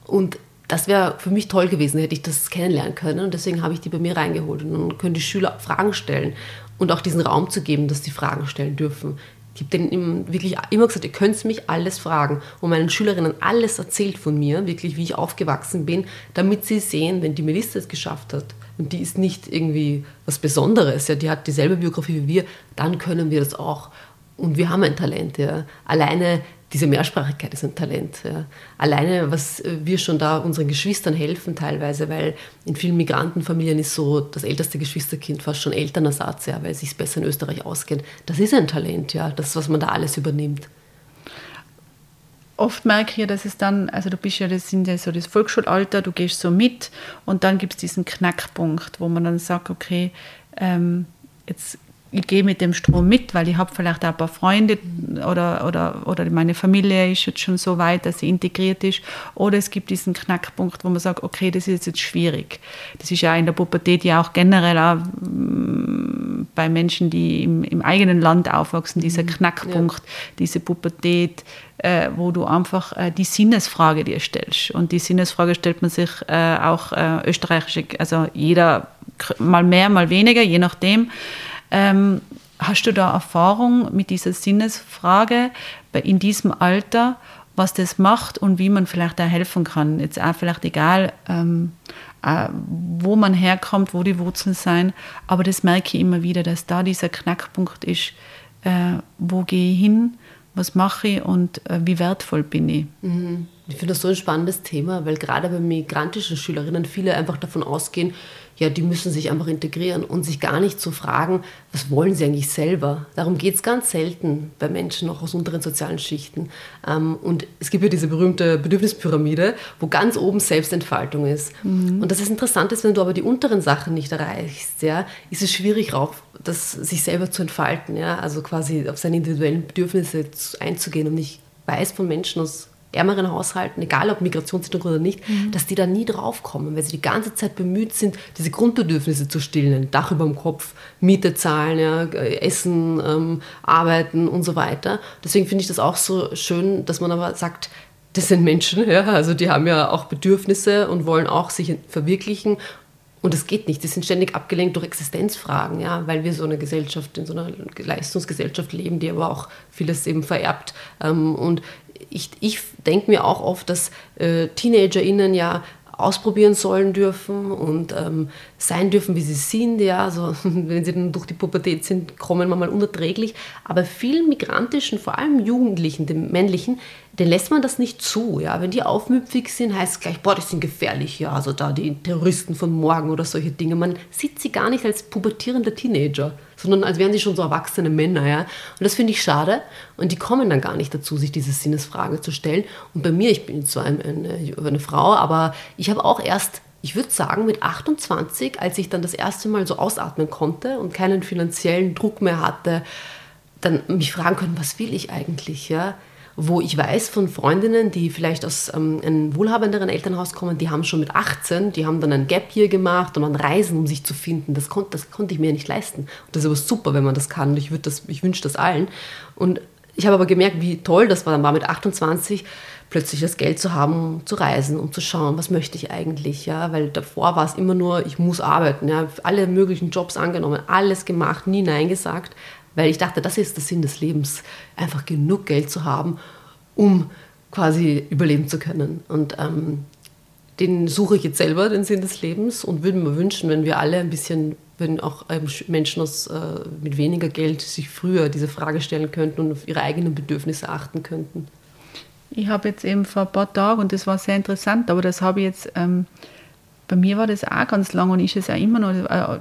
und das wäre für mich toll gewesen, hätte ich das kennenlernen können. Und deswegen habe ich die bei mir reingeholt. Und dann können die Schüler Fragen stellen und auch diesen Raum zu geben, dass sie Fragen stellen dürfen. Ich habe denen wirklich immer gesagt, ihr könnt mich alles fragen. Und meinen Schülerinnen alles erzählt von mir, wirklich wie ich aufgewachsen bin, damit sie sehen, wenn die Melissa es geschafft hat, und die ist nicht irgendwie was Besonderes, ja, die hat dieselbe Biografie wie wir, dann können wir das auch. Und wir haben ein Talent. Ja. Alleine diese Mehrsprachigkeit ist ein Talent. Ja. Alleine, was wir schon da unseren Geschwistern helfen teilweise, weil in vielen Migrantenfamilien ist so das älteste Geschwisterkind fast schon Elternersatz, ja, weil es besser in Österreich auskennt. Das ist ein Talent, ja, das, was man da alles übernimmt oft merke ich ja, dass es dann, also du bist ja, das sind ja so das Volksschulalter, du gehst so mit und dann gibt es diesen Knackpunkt, wo man dann sagt, okay, ähm, jetzt ich gehe mit dem Strom mit, weil ich habe vielleicht auch ein paar Freunde oder, oder, oder meine Familie ist jetzt schon so weit, dass sie integriert ist. Oder es gibt diesen Knackpunkt, wo man sagt, okay, das ist jetzt schwierig. Das ist ja in der Pubertät ja auch generell auch mm, bei Menschen, die im, im eigenen Land aufwachsen, dieser mhm. Knackpunkt, ja. diese Pubertät, äh, wo du einfach äh, die Sinnesfrage dir stellst. Und die Sinnesfrage stellt man sich äh, auch äh, österreichische, also jeder mal mehr, mal weniger, je nachdem. Ähm, hast du da Erfahrung mit dieser Sinnesfrage in diesem Alter, was das macht und wie man vielleicht da helfen kann? Jetzt auch vielleicht egal, ähm, äh, wo man herkommt, wo die Wurzeln sein, aber das merke ich immer wieder, dass da dieser Knackpunkt ist, äh, wo gehe ich hin, was mache ich und äh, wie wertvoll bin ich. Mhm. Ich finde das so ein spannendes Thema, weil gerade bei migrantischen Schülerinnen viele einfach davon ausgehen, ja, die müssen sich einfach integrieren und sich gar nicht zu fragen, was wollen sie eigentlich selber. Darum geht es ganz selten bei Menschen auch aus unteren sozialen Schichten. Ähm, und es gibt ja diese berühmte Bedürfnispyramide, wo ganz oben Selbstentfaltung ist. Mhm. Und das ist interessant, ist, wenn du aber die unteren Sachen nicht erreichst, ja, ist es schwierig, auch das, sich selber zu entfalten, ja, also quasi auf seine individuellen Bedürfnisse einzugehen und nicht weiß von Menschen aus ärmeren Haushalten, egal ob Migrationshintergrund oder nicht, mhm. dass die da nie draufkommen, weil sie die ganze Zeit bemüht sind, diese Grundbedürfnisse zu stillen. Dach über dem Kopf, Miete zahlen, ja, Essen, ähm, arbeiten und so weiter. Deswegen finde ich das auch so schön, dass man aber sagt, das sind Menschen, ja, also die haben ja auch Bedürfnisse und wollen auch sich verwirklichen und das geht nicht. Die sind ständig abgelenkt durch Existenzfragen, ja, weil wir so eine Gesellschaft, in so einer Leistungsgesellschaft leben, die aber auch vieles eben vererbt. Ähm, und ich, ich denke mir auch oft, dass äh, TeenagerInnen ja ausprobieren sollen dürfen und ähm, sein dürfen, wie sie sind. Ja, also, wenn sie dann durch die Pubertät sind, kommen manchmal unerträglich. Aber vielen migrantischen, vor allem Jugendlichen, den männlichen, den lässt man das nicht zu. Ja? Wenn die aufmüpfig sind, heißt es gleich, boah, die sind gefährlich. Ja? Also da die Terroristen von morgen oder solche Dinge. Man sieht sie gar nicht als pubertierende Teenager, sondern als wären sie schon so erwachsene Männer. Ja? Und das finde ich schade. Und die kommen dann gar nicht dazu, sich diese Sinnesfrage zu stellen. Und bei mir, ich bin zwar eine, eine, Frau, aber ich habe auch erst ich würde sagen, mit 28, als ich dann das erste Mal so ausatmen konnte und keinen finanziellen Druck mehr hatte, dann mich fragen können, was will ich eigentlich, ja? Wo ich weiß von Freundinnen, die vielleicht aus ähm, einem wohlhabenderen Elternhaus kommen, die haben schon mit 18, die haben dann ein Gap Year gemacht und waren reisen, um sich zu finden. Das, konnt, das konnte ich mir nicht leisten. Und das ist aber super, wenn man das kann. Ich, ich wünsche das allen. Und ich habe aber gemerkt, wie toll das war, dann war mit 28 plötzlich das Geld zu haben, um zu reisen, um zu schauen, was möchte ich eigentlich, ja, weil davor war es immer nur, ich muss arbeiten, ja, alle möglichen Jobs angenommen, alles gemacht, nie Nein gesagt, weil ich dachte, das ist der Sinn des Lebens, einfach genug Geld zu haben, um quasi überleben zu können. Und ähm, den suche ich jetzt selber, den Sinn des Lebens, und würde mir wünschen, wenn wir alle ein bisschen, wenn auch ähm, Menschen aus, äh, mit weniger Geld sich früher diese Frage stellen könnten und auf ihre eigenen Bedürfnisse achten könnten. Ich habe jetzt eben vor ein paar Tagen, und das war sehr interessant, aber das habe ich jetzt ähm, bei mir war das auch ganz lang und ist es auch immer noch. Äh,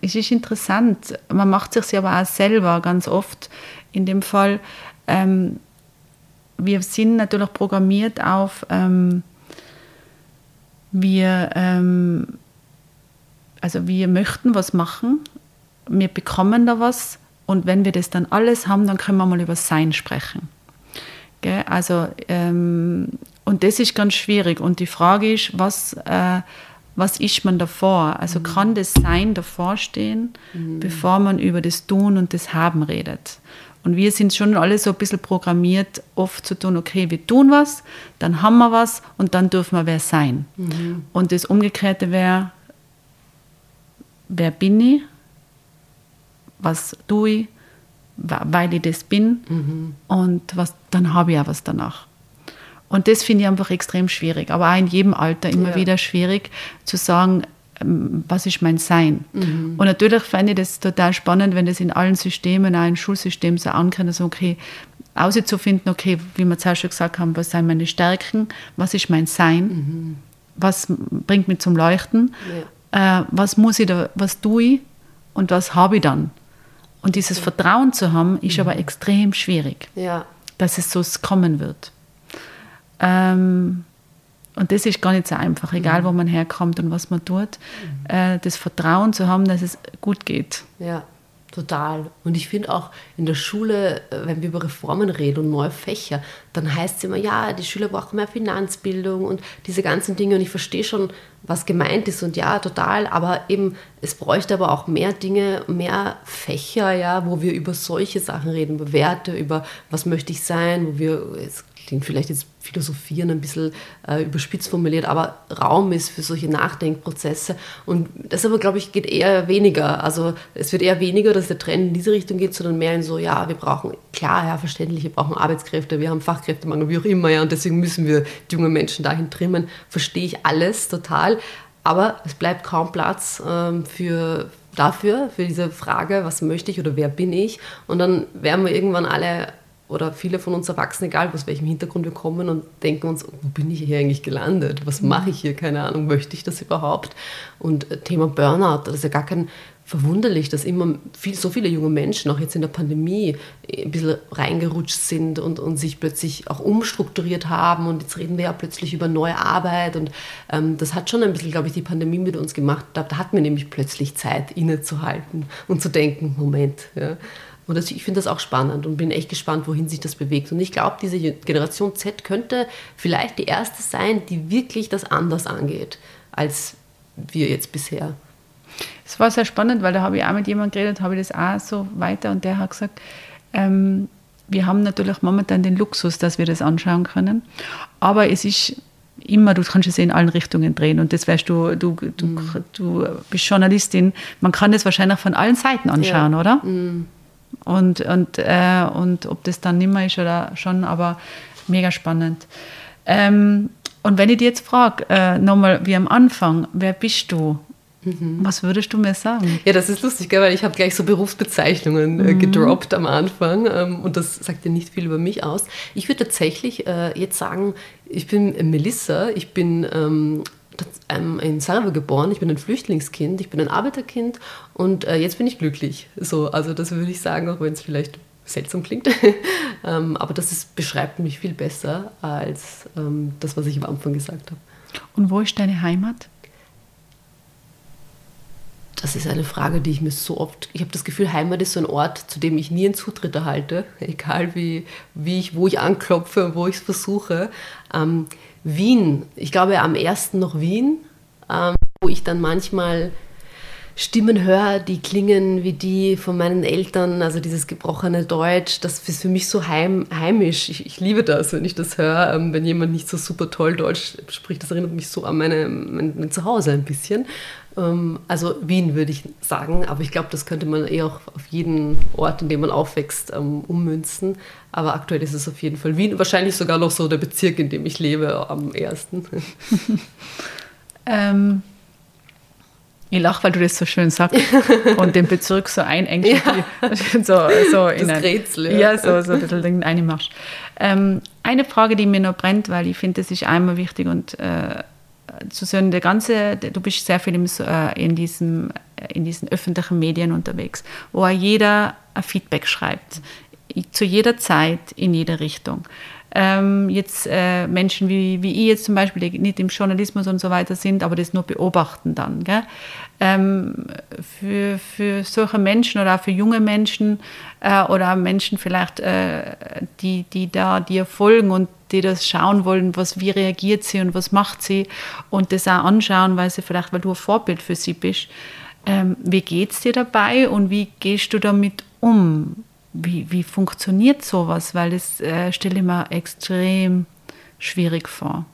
es ist interessant. Man macht sich aber auch selber ganz oft. In dem Fall, ähm, wir sind natürlich programmiert auf, ähm, wir, ähm, also wir möchten was machen, wir bekommen da was und wenn wir das dann alles haben, dann können wir mal über Sein sprechen. Gell? Also, ähm, und das ist ganz schwierig. Und die Frage ist, was, äh, was ist man davor? Also mhm. kann das Sein davor stehen, mhm. bevor man über das Tun und das Haben redet. Und wir sind schon alle so ein bisschen programmiert, oft zu tun, okay, wir tun was, dann haben wir was und dann dürfen wir wer sein. Mhm. Und das Umgekehrte wäre, wer bin ich? Was tue ich? Weil ich das bin. Mhm. Und was, dann habe ich auch was danach. Und das finde ich einfach extrem schwierig, aber auch in jedem Alter immer ja. wieder schwierig zu sagen, ähm, was ist mein Sein? Mhm. Und natürlich fände ich das total spannend, wenn das in allen Systemen, auch im Schulsystem so ankommt, also okay, auszufinden, okay, wie wir zuerst schon gesagt haben, was sind meine Stärken, was ist mein Sein, mhm. was bringt mich zum Leuchten, ja. äh, was muss ich da, was tue ich und was habe ich dann? Und dieses. Vertrauen zu haben, ist mhm. aber extrem schwierig, ja. dass es so kommen wird. Ähm, und das ist gar nicht so einfach, egal wo man herkommt und was man tut, mhm. äh, das Vertrauen zu haben, dass es gut geht. Ja, total. Und ich finde auch in der Schule, äh, wenn wir über Reformen reden und neue Fächer, dann heißt es immer, ja, die Schüler brauchen mehr Finanzbildung und diese ganzen Dinge. Und ich verstehe schon, was gemeint ist und ja, total. Aber eben, es bräuchte aber auch mehr Dinge, mehr Fächer, ja, wo wir über solche Sachen reden, über Werte, über was möchte ich sein, wo wir, es klingt vielleicht jetzt philosophieren ein bisschen äh, überspitzt formuliert, aber Raum ist für solche Nachdenkprozesse. Und das aber, glaube ich, geht eher weniger. Also es wird eher weniger, dass der Trend in diese Richtung geht, sondern mehr in so, ja, wir brauchen, klar, ja, verständlich, wir brauchen Arbeitskräfte, wir haben Fachkräftemangel, wie auch immer, ja, und deswegen müssen wir die jungen Menschen dahin trimmen. Verstehe ich alles total. Aber es bleibt kaum Platz ähm, für, dafür, für diese Frage, was möchte ich oder wer bin ich? Und dann werden wir irgendwann alle oder viele von uns Erwachsenen, egal aus welchem Hintergrund wir kommen und denken uns, wo bin ich hier eigentlich gelandet? Was mhm. mache ich hier? Keine Ahnung, möchte ich das überhaupt? Und äh, Thema Burnout, das ist ja gar kein verwunderlich, dass immer viel, so viele junge Menschen, auch jetzt in der Pandemie, äh, ein bisschen reingerutscht sind und, und sich plötzlich auch umstrukturiert haben. Und jetzt reden wir ja plötzlich über neue Arbeit. Und ähm, das hat schon ein bisschen, glaube ich, die Pandemie mit uns gemacht. Da, da hatten wir nämlich plötzlich Zeit, innezuhalten und zu denken, Moment, ja, und das, ich finde das auch spannend und bin echt gespannt, wohin sich das bewegt. Und ich glaube, diese Generation Z könnte vielleicht die erste sein, die wirklich das anders angeht, als wir jetzt bisher. Es war sehr spannend, weil da habe ich auch mit jemandem geredet, habe ich das auch so weiter und der hat gesagt, ähm, wir haben natürlich momentan den Luxus, dass wir das anschauen können, aber es ist immer, du kannst es in allen Richtungen drehen und das weißt du, du, du, mm. du bist Journalistin, man kann das wahrscheinlich von allen Seiten anschauen, ja. oder? Mm. Und, und, äh, und ob das dann nimmer ist oder schon, aber mega spannend. Ähm, und wenn ich dich jetzt frage, äh, nochmal wie am Anfang, wer bist du? Mhm. Was würdest du mir sagen? Ja, das ist lustig, gell? weil ich habe gleich so Berufsbezeichnungen äh, mhm. gedroppt am Anfang ähm, und das sagt ja nicht viel über mich aus. Ich würde tatsächlich äh, jetzt sagen, ich bin Melissa, ich bin ähm, ähm, in Sarajevo geboren, ich bin ein Flüchtlingskind, ich bin ein Arbeiterkind und äh, jetzt bin ich glücklich. So, also das würde ich sagen, auch wenn es vielleicht seltsam klingt. ähm, aber das ist, beschreibt mich viel besser als ähm, das, was ich am Anfang gesagt habe. Und wo ist deine Heimat? Das ist eine Frage, die ich mir so oft. Ich habe das Gefühl, Heimat ist so ein Ort, zu dem ich nie einen Zutritt erhalte, egal wie, wie ich, wo ich anklopfe und wo ich es versuche. Ähm, Wien, ich glaube am ersten noch Wien, ähm, wo ich dann manchmal Stimmen höre, die klingen wie die von meinen Eltern, also dieses gebrochene Deutsch, das ist für mich so heim, heimisch. Ich, ich liebe das, wenn ich das höre, ähm, wenn jemand nicht so super toll Deutsch spricht. Das erinnert mich so an meine, mein, mein Zuhause ein bisschen. Ähm, also Wien würde ich sagen, aber ich glaube, das könnte man eher auch auf jeden Ort, in dem man aufwächst, ähm, ummünzen. Aber aktuell ist es auf jeden Fall Wien, wahrscheinlich sogar noch so der Bezirk, in dem ich lebe, am ersten. ähm, ich lache, weil du das so schön sagst und den Bezirk so einengt. Ja. So, so in das Rätsel. Ja, ja so, so ein bisschen einmachst. Ähm, eine Frage, die mir noch brennt, weil ich finde, das ist einmal wichtig und äh, zu sehen, der ganze, du bist sehr viel im, äh, in, diesem, in diesen öffentlichen Medien unterwegs, wo jeder ein Feedback schreibt zu jeder Zeit, in jeder Richtung. Ähm, jetzt äh, Menschen wie, wie ich jetzt zum Beispiel, die nicht im Journalismus und so weiter sind, aber das nur beobachten dann. Ähm, für, für solche Menschen oder auch für junge Menschen äh, oder Menschen vielleicht, äh, die, die da dir folgen und die das schauen wollen, was, wie reagiert sie und was macht sie und das auch anschauen, weil sie vielleicht, weil du ein Vorbild für sie bist. Ähm, wie es dir dabei und wie gehst du damit um? Wie, wie funktioniert sowas? Weil das äh, stelle ich mir extrem schwierig vor.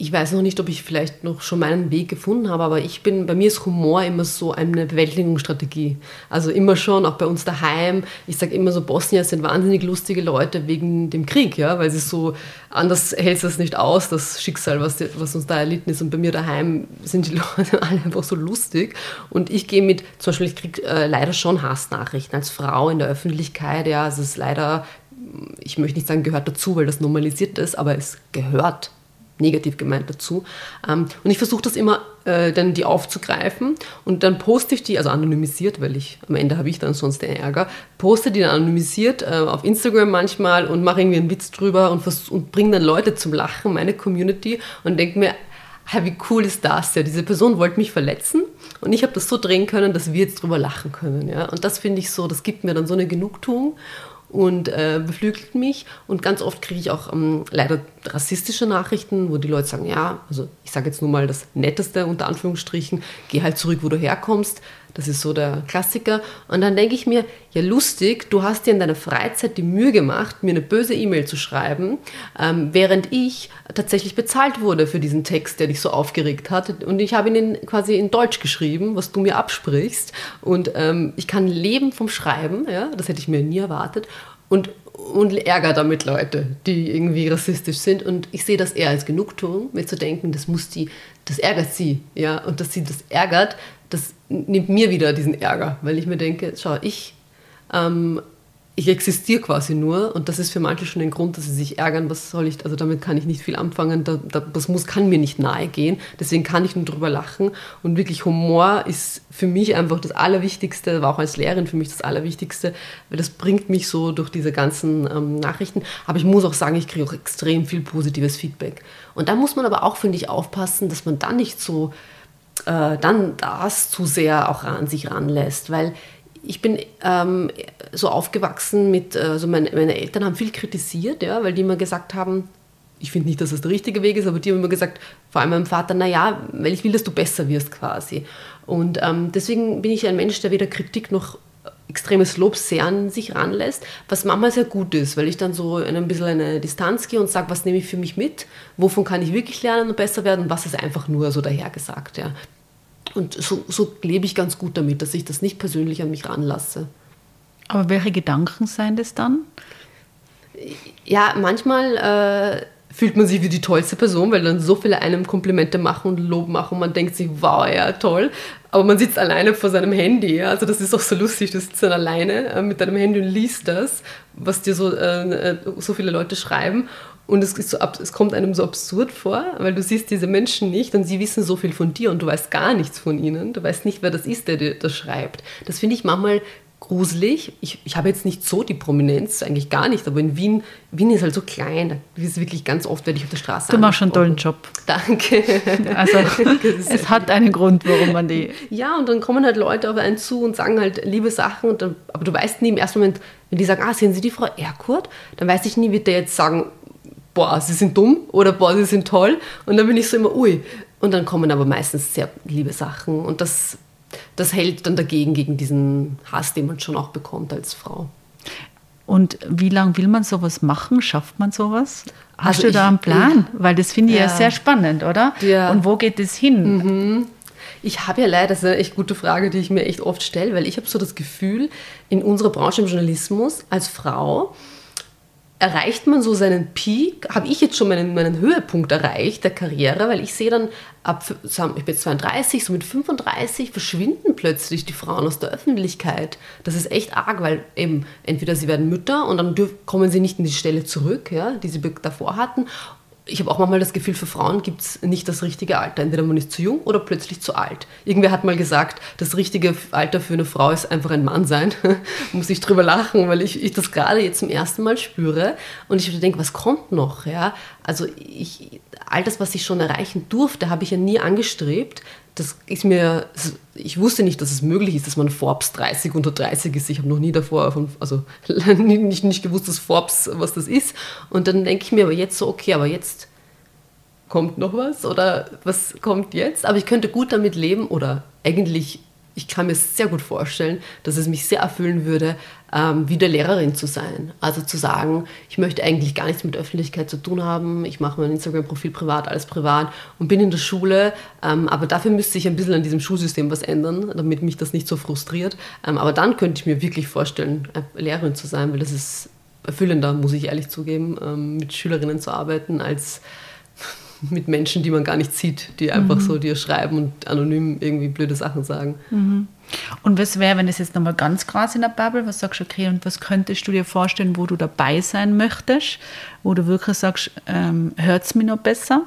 Ich weiß noch nicht, ob ich vielleicht noch schon meinen Weg gefunden habe, aber ich bin, bei mir ist Humor immer so eine Bewältigungsstrategie. Also immer schon, auch bei uns daheim. Ich sage immer so, Bosnier sind wahnsinnig lustige Leute wegen dem Krieg, ja, weil sie so, anders hält es nicht aus, das Schicksal, was, was uns da erlitten ist. Und bei mir daheim sind die Leute alle einfach so lustig. Und ich gehe mit, zum Beispiel, ich kriege äh, leider schon Hassnachrichten als Frau in der Öffentlichkeit, ja, es ist leider, ich möchte nicht sagen, gehört dazu, weil das normalisiert ist, aber es gehört negativ gemeint dazu. Ähm, und ich versuche das immer äh, dann die aufzugreifen und dann poste ich die, also anonymisiert, weil ich am Ende habe ich dann sonst den Ärger, poste die dann anonymisiert äh, auf Instagram manchmal und mache irgendwie einen Witz drüber und, und bringe dann Leute zum Lachen, meine Community und denke mir, wie cool ist das ja? Diese Person wollte mich verletzen und ich habe das so drehen können, dass wir jetzt drüber lachen können. Ja? Und das finde ich so, das gibt mir dann so eine Genugtuung und äh, beflügelt mich. Und ganz oft kriege ich auch ähm, leider rassistische Nachrichten, wo die Leute sagen, ja, also ich sage jetzt nur mal das Netteste unter Anführungsstrichen, geh halt zurück, wo du herkommst. Das ist so der Klassiker. Und dann denke ich mir, ja lustig, du hast dir in deiner Freizeit die Mühe gemacht, mir eine böse E-Mail zu schreiben, ähm, während ich tatsächlich bezahlt wurde für diesen Text, der dich so aufgeregt hat. Und ich habe ihn quasi in Deutsch geschrieben, was du mir absprichst. Und ähm, ich kann leben vom Schreiben, ja, das hätte ich mir nie erwartet. Und und Ärger damit Leute, die irgendwie rassistisch sind. Und ich sehe das eher als Genugtuung, mir zu denken, das muss die, das ärgert sie, ja, und dass sie das ärgert, das nimmt mir wieder diesen Ärger, weil ich mir denke, schau, ich, ähm, ich existiere quasi nur und das ist für manche schon ein Grund, dass sie sich ärgern, was soll ich, also damit kann ich nicht viel anfangen, da, da, das muss, kann mir nicht nahe gehen, deswegen kann ich nur drüber lachen und wirklich Humor ist für mich einfach das Allerwichtigste, war auch als Lehrerin für mich das Allerwichtigste, weil das bringt mich so durch diese ganzen ähm, Nachrichten, aber ich muss auch sagen, ich kriege auch extrem viel positives Feedback und da muss man aber auch, finde ich, aufpassen, dass man dann nicht so äh, dann das zu sehr auch an sich ranlässt, weil ich bin ähm, so aufgewachsen mit, also meine, meine, Eltern haben viel kritisiert, ja, weil die immer gesagt haben, ich finde nicht, dass das der richtige Weg ist, aber die haben immer gesagt, vor allem meinem Vater, naja, weil ich will, dass du besser wirst quasi. Und ähm, deswegen bin ich ein Mensch, der weder Kritik noch extremes Lob sehr an sich ranlässt, was manchmal sehr gut ist, weil ich dann so ein bisschen eine Distanz gehe und sage, was nehme ich für mich mit, wovon kann ich wirklich lernen und besser werden und was ist einfach nur so dahergesagt. Ja. Und so, so lebe ich ganz gut damit, dass ich das nicht persönlich an mich ranlasse. Aber welche Gedanken seien das dann? Ja, manchmal äh, fühlt man sich wie die tollste Person, weil dann so viele einem Komplimente machen und Lob machen und man denkt sich, wow, ja, toll. Aber man sitzt alleine vor seinem Handy. Ja? Also das ist auch so lustig, du sitzt dann alleine äh, mit deinem Handy und liest das, was dir so, äh, äh so viele Leute schreiben. Und es, so, es, kommt einem so absurd vor, weil du siehst diese Menschen nicht und sie wissen so viel von dir und du weißt gar nichts von ihnen. Du weißt nicht, wer das ist, der dir das schreibt. Das finde ich manchmal gruselig. Ich, ich habe jetzt nicht so die Prominenz, eigentlich gar nicht, aber in Wien, Wien ist halt so klein. Das ist wirklich ganz oft, werde ich auf der Straße Du machst schon einen tollen Job. Danke. Also es hat einen Grund, warum man die... Ja, und dann kommen halt Leute auf einen zu und sagen halt liebe Sachen, dann, aber du weißt nie im ersten Moment, wenn die sagen, ah, sehen Sie die Frau Erkurt? Dann weiß ich nie, wird der jetzt sagen, boah, sie sind dumm oder boah, sie sind toll. Und dann bin ich so immer, ui. Und dann kommen aber meistens sehr liebe Sachen. Und das, das hält dann dagegen, gegen diesen Hass, den man schon auch bekommt als Frau. Und wie lange will man sowas machen? Schafft man sowas? Hast also du da einen Plan? Ich, Weil das finde ich ja. ja. sehr spannend, oder? Ja. Und wo geht es hin? Mhm. Ich habe ja leider, das ist eine echt gute Frage, die ich mir echt oft stelle, weil ich habe so das Gefühl, in unserer Branche im Journalismus als Frau, erreicht man so seinen Peak, habe ich jetzt schon meinen, meinen Höhepunkt erreicht der Karriere, weil ich sehe dann, ab, ich bin jetzt 32, so mit 35 verschwinden plötzlich die Frauen aus der Öffentlichkeit. Das ist echt arg, weil eben entweder sie werden Mütter und dann kommen sie nicht in die Stelle zurück, ja, die sie davor hatten, ich habe auch manchmal das Gefühl, für Frauen gibt es nicht das richtige Alter. Entweder man ist zu jung oder plötzlich zu alt. Irgendwer hat mal gesagt, das richtige Alter für eine Frau ist einfach ein Mann sein. Muss ich drüber lachen, weil ich, ich das gerade jetzt zum ersten Mal spüre. Und ich denke, was kommt noch? Ja? Also ich, all das, was ich schon erreichen durfte, habe ich ja nie angestrebt. Das ist mir, ich wusste nicht, dass es möglich ist, dass man Forbes 30 unter 30 ist. Ich habe noch nie davor, von, also nicht, nicht gewusst, dass Forbes, was das ist. Und dann denke ich mir aber jetzt so, okay, aber jetzt kommt noch was oder was kommt jetzt? Aber ich könnte gut damit leben oder eigentlich ich kann mir sehr gut vorstellen, dass es mich sehr erfüllen würde, ähm, wieder Lehrerin zu sein. Also zu sagen, ich möchte eigentlich gar nichts mit Öffentlichkeit zu tun haben, ich mache mein Instagram-Profil privat, alles privat und bin in der Schule, ähm, aber dafür müsste ich ein bisschen an diesem Schulsystem was ändern, damit mich das nicht so frustriert. Ähm, aber dann könnte ich mir wirklich vorstellen, äh, Lehrerin zu sein, weil das ist erfüllender, muss ich ehrlich zugeben, mit Schülerinnen zu arbeiten, als mit Menschen, die man gar nicht sieht, die einfach mhm. so dir schreiben und anonym irgendwie blöde Sachen sagen. Mhm. Und was wäre, wenn es jetzt nochmal ganz krass in der Bubble, was sagst du, okay, und was könntest du dir vorstellen, wo du dabei sein möchtest, wo du wirklich sagst, ähm, hört es mir noch besser?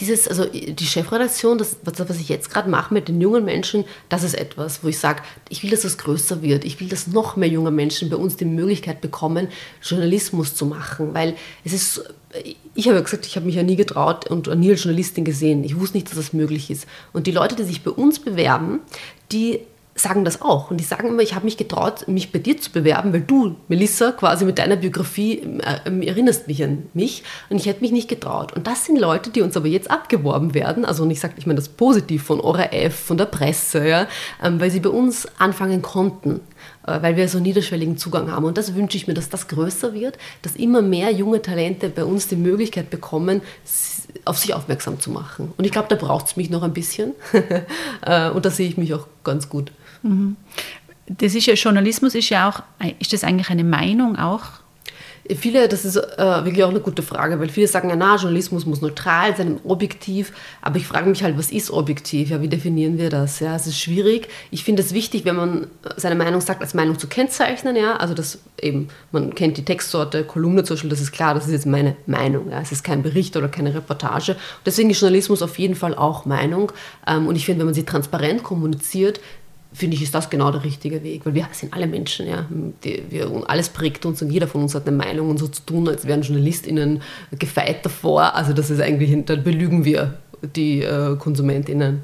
Dieses, also die Chefredaktion, das, was ich jetzt gerade mache mit den jungen Menschen, das ist etwas, wo ich sage, ich will, dass das größer wird. Ich will, dass noch mehr junge Menschen bei uns die Möglichkeit bekommen, Journalismus zu machen. Weil es ist, ich habe ja gesagt, ich habe mich ja nie getraut und nie als Journalistin gesehen. Ich wusste nicht, dass das möglich ist. Und die Leute, die sich bei uns bewerben, die sagen das auch. Und die sagen immer, ich habe mich getraut, mich bei dir zu bewerben, weil du, Melissa, quasi mit deiner Biografie äh, erinnerst mich an mich. Und ich hätte mich nicht getraut. Und das sind Leute, die uns aber jetzt abgeworben werden. Also, und ich sage, ich meine das positiv von ORF, von der Presse, ja, ähm, weil sie bei uns anfangen konnten äh, weil wir so niederschwelligen Zugang haben. Und das wünsche ich mir, dass das größer wird, dass immer mehr junge Talente bei uns die Möglichkeit bekommen, auf sich aufmerksam zu machen. Und ich glaube, da braucht es mich noch ein bisschen. Äh, und da sehe ich mich auch ganz gut. Mhm. Das ist ja, Journalismus ist ja auch, ist das eigentlich eine Meinung auch? Viele, das ist äh, wirklich auch eine gute Frage, weil viele sagen, ja, na, Journalismus muss neutral sein, objektiv. Aber ich frage mich halt, was ist objektiv? Ja, wie definieren wir das? Ja, es ist schwierig. Ich finde es wichtig, wenn man seine Meinung sagt, als Meinung zu kennzeichnen. Ja, also das eben, man kennt die Textsorte, Kolumne zum Beispiel, das ist klar, das ist jetzt meine Meinung. Ja, es ist kein Bericht oder keine Reportage. Deswegen ist Journalismus auf jeden Fall auch Meinung. Ähm, und ich finde, wenn man sie transparent kommuniziert, finde ich, ist das genau der richtige Weg, weil wir sind alle Menschen, ja. Die, wir, alles prägt uns und jeder von uns hat eine Meinung und so zu tun, als wären JournalistInnen gefeit davor. Also das ist eigentlich, da belügen wir die äh, KonsumentInnen.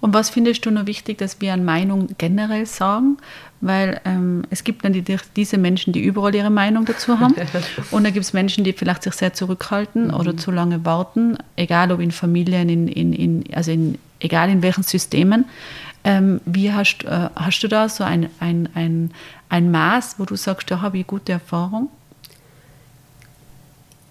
Und was findest du noch wichtig, dass wir an Meinung generell sagen? Weil ähm, es gibt natürlich diese Menschen, die überall ihre Meinung dazu haben. und dann gibt es Menschen, die vielleicht sich sehr zurückhalten mhm. oder zu lange warten, egal ob in Familien, in, in, in, also in, egal in welchen Systemen. Ähm, wie hast, äh, hast du da so ein, ein, ein, ein Maß, wo du sagst, da habe ich gute Erfahrung?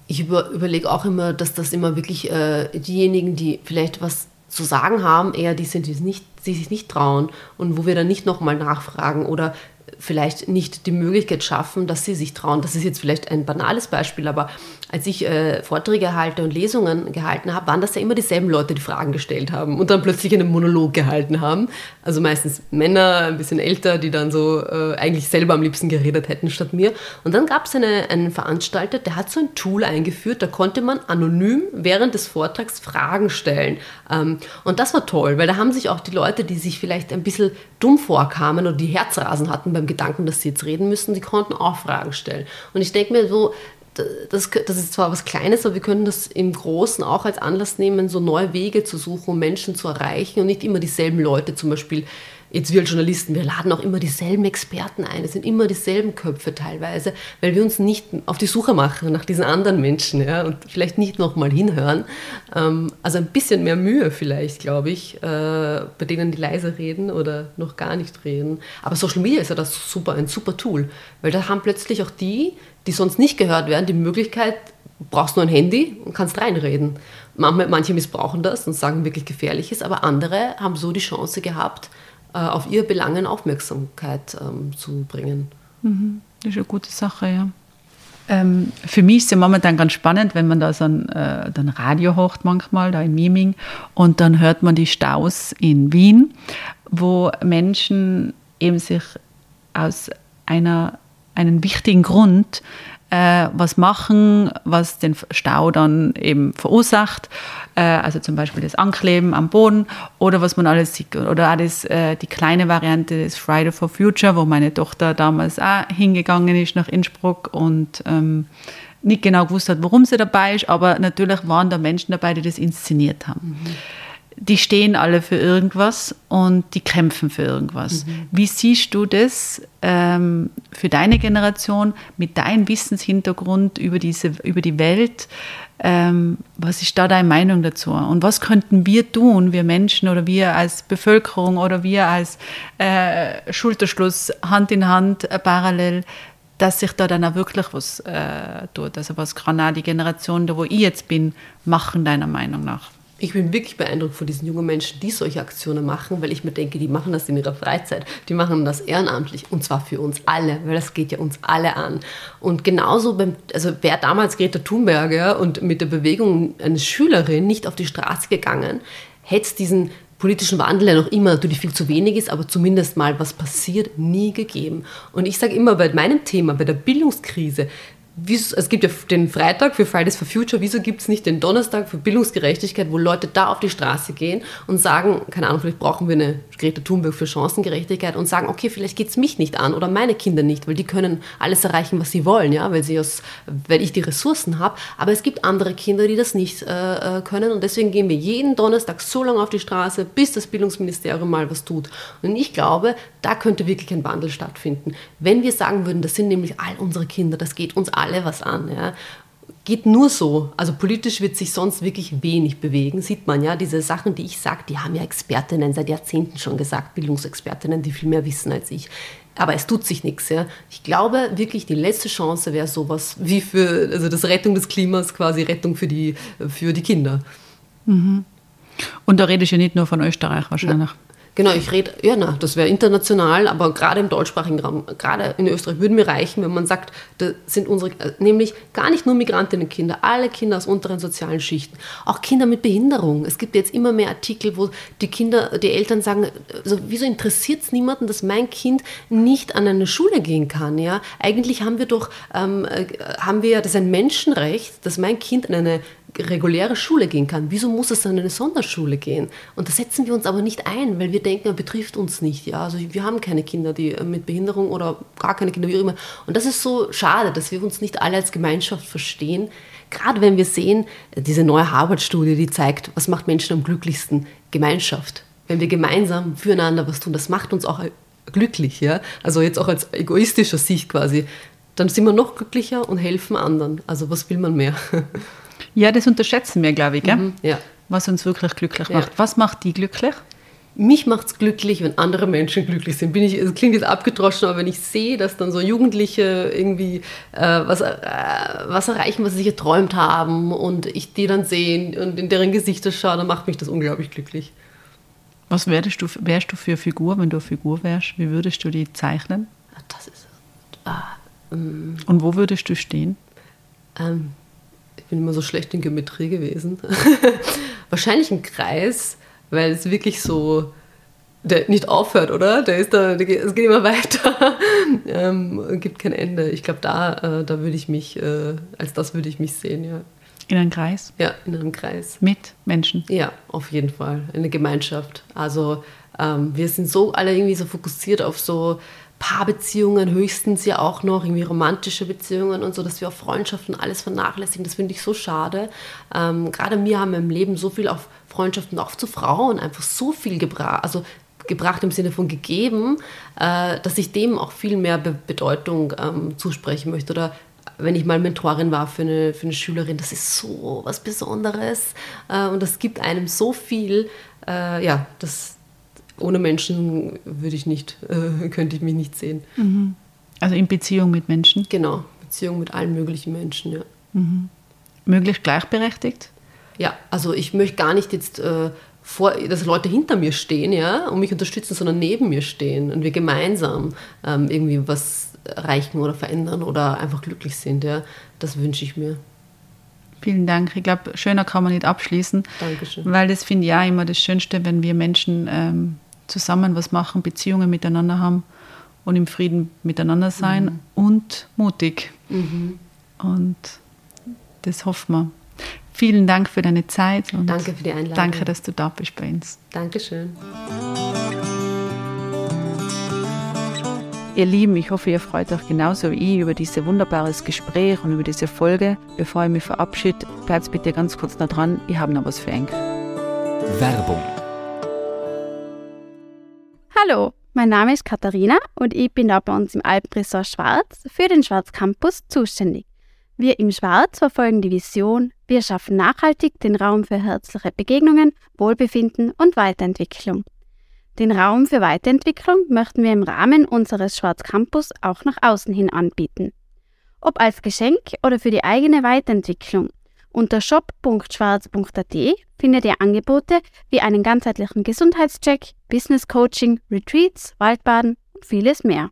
Ich über, überlege auch immer, dass das immer wirklich äh, diejenigen, die vielleicht was zu sagen haben, eher die sind, die, nicht, die sich nicht trauen und wo wir dann nicht nochmal nachfragen oder vielleicht nicht die Möglichkeit schaffen, dass sie sich trauen. Das ist jetzt vielleicht ein banales Beispiel, aber als ich äh, Vorträge halte und Lesungen gehalten habe, waren das ja immer dieselben Leute, die Fragen gestellt haben und dann plötzlich einen Monolog gehalten haben. Also meistens Männer, ein bisschen älter, die dann so äh, eigentlich selber am liebsten geredet hätten statt mir. Und dann gab es eine, einen Veranstalter, der hat so ein Tool eingeführt, da konnte man anonym während des Vortrags Fragen stellen. Ähm, und das war toll, weil da haben sich auch die Leute, die sich vielleicht ein bisschen dumm vorkamen oder die Herzrasen hatten beim Gedanken, dass sie jetzt reden müssen, die konnten auch Fragen stellen. Und ich denke mir so, das, das ist zwar was Kleines, aber wir können das im Großen auch als Anlass nehmen, so neue Wege zu suchen, um Menschen zu erreichen und nicht immer dieselben Leute zum Beispiel jetzt wir als Journalisten, wir laden auch immer dieselben Experten ein, es sind immer dieselben Köpfe teilweise, weil wir uns nicht auf die Suche machen nach diesen anderen Menschen ja, und vielleicht nicht nochmal hinhören. Ähm, also ein bisschen mehr Mühe vielleicht, glaube ich, äh, bei denen die leise reden oder noch gar nicht reden. Aber Social Media ist ja das super, ein super Tool, weil da haben plötzlich auch die, die sonst nicht gehört werden, die Möglichkeit, brauchst nur ein Handy und kannst reinreden. Manche missbrauchen das und sagen wirklich Gefährliches, aber andere haben so die Chance gehabt, auf ihr Belangen Aufmerksamkeit ähm, zu bringen. Mhm. Das ist eine gute Sache, ja. Ähm, für mich ist ja momentan ganz spannend, wenn man da so ein, äh, ein Radio hocht manchmal, da in Miming, und dann hört man die Staus in Wien, wo Menschen eben sich aus einer, einem wichtigen Grund äh, was machen, was den Stau dann eben verursacht. Äh, also zum Beispiel das Ankleben am Boden oder was man alles sieht. Oder auch das, äh, die kleine Variante des Friday for Future, wo meine Tochter damals auch hingegangen ist nach Innsbruck und ähm, nicht genau gewusst hat, warum sie dabei ist, aber natürlich waren da Menschen dabei, die das inszeniert haben. Mhm die stehen alle für irgendwas und die kämpfen für irgendwas. Mhm. Wie siehst du das ähm, für deine Generation mit deinem Wissenshintergrund über, diese, über die Welt? Ähm, was ist da deine Meinung dazu? Und was könnten wir tun, wir Menschen oder wir als Bevölkerung oder wir als äh, Schulterschluss, Hand in Hand, äh, parallel, dass sich da dann auch wirklich was äh, tut? Also was kann auch die Generation, da wo ich jetzt bin, machen, deiner Meinung nach? Ich bin wirklich beeindruckt von diesen jungen Menschen, die solche Aktionen machen, weil ich mir denke, die machen das in ihrer Freizeit. Die machen das ehrenamtlich und zwar für uns alle, weil das geht ja uns alle an. Und genauso, beim, also wäre damals Greta Thunberg ja, und mit der Bewegung eine Schülerin nicht auf die Straße gegangen, hätte es diesen politischen Wandel ja noch immer natürlich viel zu wenig ist, aber zumindest mal was passiert, nie gegeben. Und ich sage immer bei meinem Thema, bei der Bildungskrise, es gibt ja den Freitag für Fridays for Future, wieso gibt es nicht den Donnerstag für Bildungsgerechtigkeit, wo Leute da auf die Straße gehen und sagen, keine Ahnung, vielleicht brauchen wir eine Greta Thunberg für Chancengerechtigkeit und sagen, okay, vielleicht geht es mich nicht an oder meine Kinder nicht, weil die können alles erreichen, was sie wollen, ja, weil, sie aus, weil ich die Ressourcen habe, aber es gibt andere Kinder, die das nicht äh, äh, können und deswegen gehen wir jeden Donnerstag so lange auf die Straße, bis das Bildungsministerium mal was tut. Und ich glaube, da könnte wirklich ein Wandel stattfinden. Wenn wir sagen würden, das sind nämlich all unsere Kinder, das geht uns alle was an. Ja. Geht nur so. Also politisch wird sich sonst wirklich wenig bewegen. Sieht man ja, diese Sachen, die ich sage, die haben ja Expertinnen seit Jahrzehnten schon gesagt, Bildungsexpertinnen, die viel mehr wissen als ich. Aber es tut sich nichts. Ja. Ich glaube wirklich, die letzte Chance wäre sowas wie für also das Rettung des Klimas, quasi Rettung für die, für die Kinder. Mhm. Und da rede ich ja nicht nur von Österreich wahrscheinlich. Ja. Genau, ich rede, ja, na, das wäre international, aber gerade im deutschsprachigen Raum, gerade in Österreich, würden mir reichen, wenn man sagt, da sind unsere, nämlich gar nicht nur Migrantinnenkinder, alle Kinder aus unteren sozialen Schichten, auch Kinder mit Behinderung. Es gibt jetzt immer mehr Artikel, wo die Kinder, die Eltern sagen, also, wieso interessiert es niemanden, dass mein Kind nicht an eine Schule gehen kann? Ja? Eigentlich haben wir doch, ähm, äh, haben wir, das ist ein Menschenrecht, dass mein Kind an eine reguläre Schule gehen kann. Wieso muss es dann in eine Sonderschule gehen? Und da setzen wir uns aber nicht ein, weil wir denken, er betrifft uns nicht. Ja? Also wir haben keine Kinder die äh, mit Behinderung oder gar keine Kinder, wie auch immer. Und das ist so schade, dass wir uns nicht alle als Gemeinschaft verstehen. Gerade wenn wir sehen, diese neue Harvard-Studie, die zeigt, was macht Menschen am glücklichsten? Gemeinschaft. Wenn wir gemeinsam füreinander was tun, das macht uns auch glücklich. Ja? Also jetzt auch als egoistischer Sicht quasi. Dann sind wir noch glücklicher und helfen anderen. Also was will man mehr? Ja, das unterschätzen wir, glaube ich, gell? Mhm, ja. was uns wirklich glücklich macht. Ja. Was macht die glücklich? Mich macht es glücklich, wenn andere Menschen glücklich sind. Bin ich, es klingt jetzt abgedroschen, aber wenn ich sehe, dass dann so Jugendliche irgendwie äh, was, äh, was erreichen, was sie sich erträumt haben und ich die dann sehe und in deren Gesichter schaue, dann macht mich das unglaublich glücklich. Was wärst du, wärst du für eine Figur, wenn du eine Figur wärst? Wie würdest du die zeichnen? Das ist. Ah, ähm, und wo würdest du stehen? Ähm, bin immer so schlecht in Geometrie gewesen. Wahrscheinlich ein Kreis, weil es wirklich so der nicht aufhört, oder? Der ist da, der geht, es geht immer weiter, ähm, gibt kein Ende. Ich glaube, da, äh, da würde ich mich, äh, als das würde ich mich sehen, ja. In einem Kreis? Ja, in einem Kreis. Mit Menschen? Ja, auf jeden Fall. Eine Gemeinschaft. Also ähm, wir sind so alle irgendwie so fokussiert auf so Paarbeziehungen höchstens ja auch noch, irgendwie romantische Beziehungen und so, dass wir auf Freundschaften alles vernachlässigen. Das finde ich so schade. Ähm, Gerade mir haben im Leben so viel auf Freundschaften, auch zu Frauen, einfach so viel gebracht, also gebracht im Sinne von gegeben, äh, dass ich dem auch viel mehr Be Bedeutung ähm, zusprechen möchte. Oder wenn ich mal Mentorin war für eine, für eine Schülerin, das ist so was Besonderes äh, und das gibt einem so viel. Äh, ja, das, ohne Menschen würde ich nicht, äh, könnte ich mich nicht sehen. Mhm. Also in Beziehung mit Menschen? Genau, Beziehung mit allen möglichen Menschen, ja. Mhm. Möglichst gleichberechtigt? Ja, also ich möchte gar nicht jetzt äh, vor, dass Leute hinter mir stehen, ja, und mich unterstützen, sondern neben mir stehen und wir gemeinsam ähm, irgendwie was erreichen oder verändern oder einfach glücklich sind, ja. Das wünsche ich mir. Vielen Dank. Ich glaube, schöner kann man nicht abschließen. Dankeschön. Weil das finde ich ja immer das Schönste, wenn wir Menschen ähm, zusammen was machen, Beziehungen miteinander haben und im Frieden miteinander sein mhm. und mutig. Mhm. Und das hoffen wir. Vielen Dank für deine Zeit und danke für die Einladung. Danke, dass du da bist bei uns. Dankeschön. Ihr Lieben, ich hoffe, ihr freut euch genauso wie ich über dieses wunderbares Gespräch und über diese Folge. Bevor ich mich verabschiede, bleibt bitte ganz kurz noch dran, ich habe noch was für euch. Werbung. Hallo, mein Name ist Katharina und ich bin da bei uns im Alpenresort Schwarz für den Schwarz Campus zuständig. Wir im Schwarz verfolgen die Vision, wir schaffen nachhaltig den Raum für herzliche Begegnungen, Wohlbefinden und Weiterentwicklung. Den Raum für Weiterentwicklung möchten wir im Rahmen unseres Schwarz Campus auch nach außen hin anbieten. Ob als Geschenk oder für die eigene Weiterentwicklung. Unter shop.schwarz.at findet ihr Angebote wie einen ganzheitlichen Gesundheitscheck, Business Coaching, Retreats, Waldbaden und vieles mehr.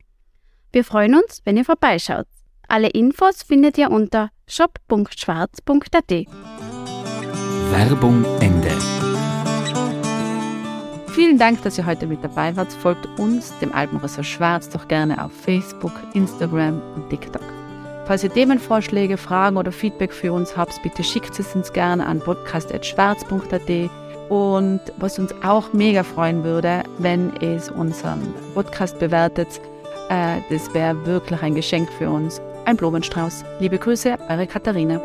Wir freuen uns, wenn ihr vorbeischaut. Alle Infos findet ihr unter shop.schwarz.at. Werbung Ende. Vielen Dank, dass ihr heute mit dabei wart. Folgt uns, dem Alpenressort Schwarz, doch gerne auf Facebook, Instagram und TikTok. Falls ihr Themenvorschläge, Fragen oder Feedback für uns habt, bitte schickt es uns gerne an podcast.schwarz.at. Und was uns auch mega freuen würde, wenn es unseren Podcast bewertet, äh, das wäre wirklich ein Geschenk für uns. Ein Blumenstrauß. Liebe Grüße, eure Katharina.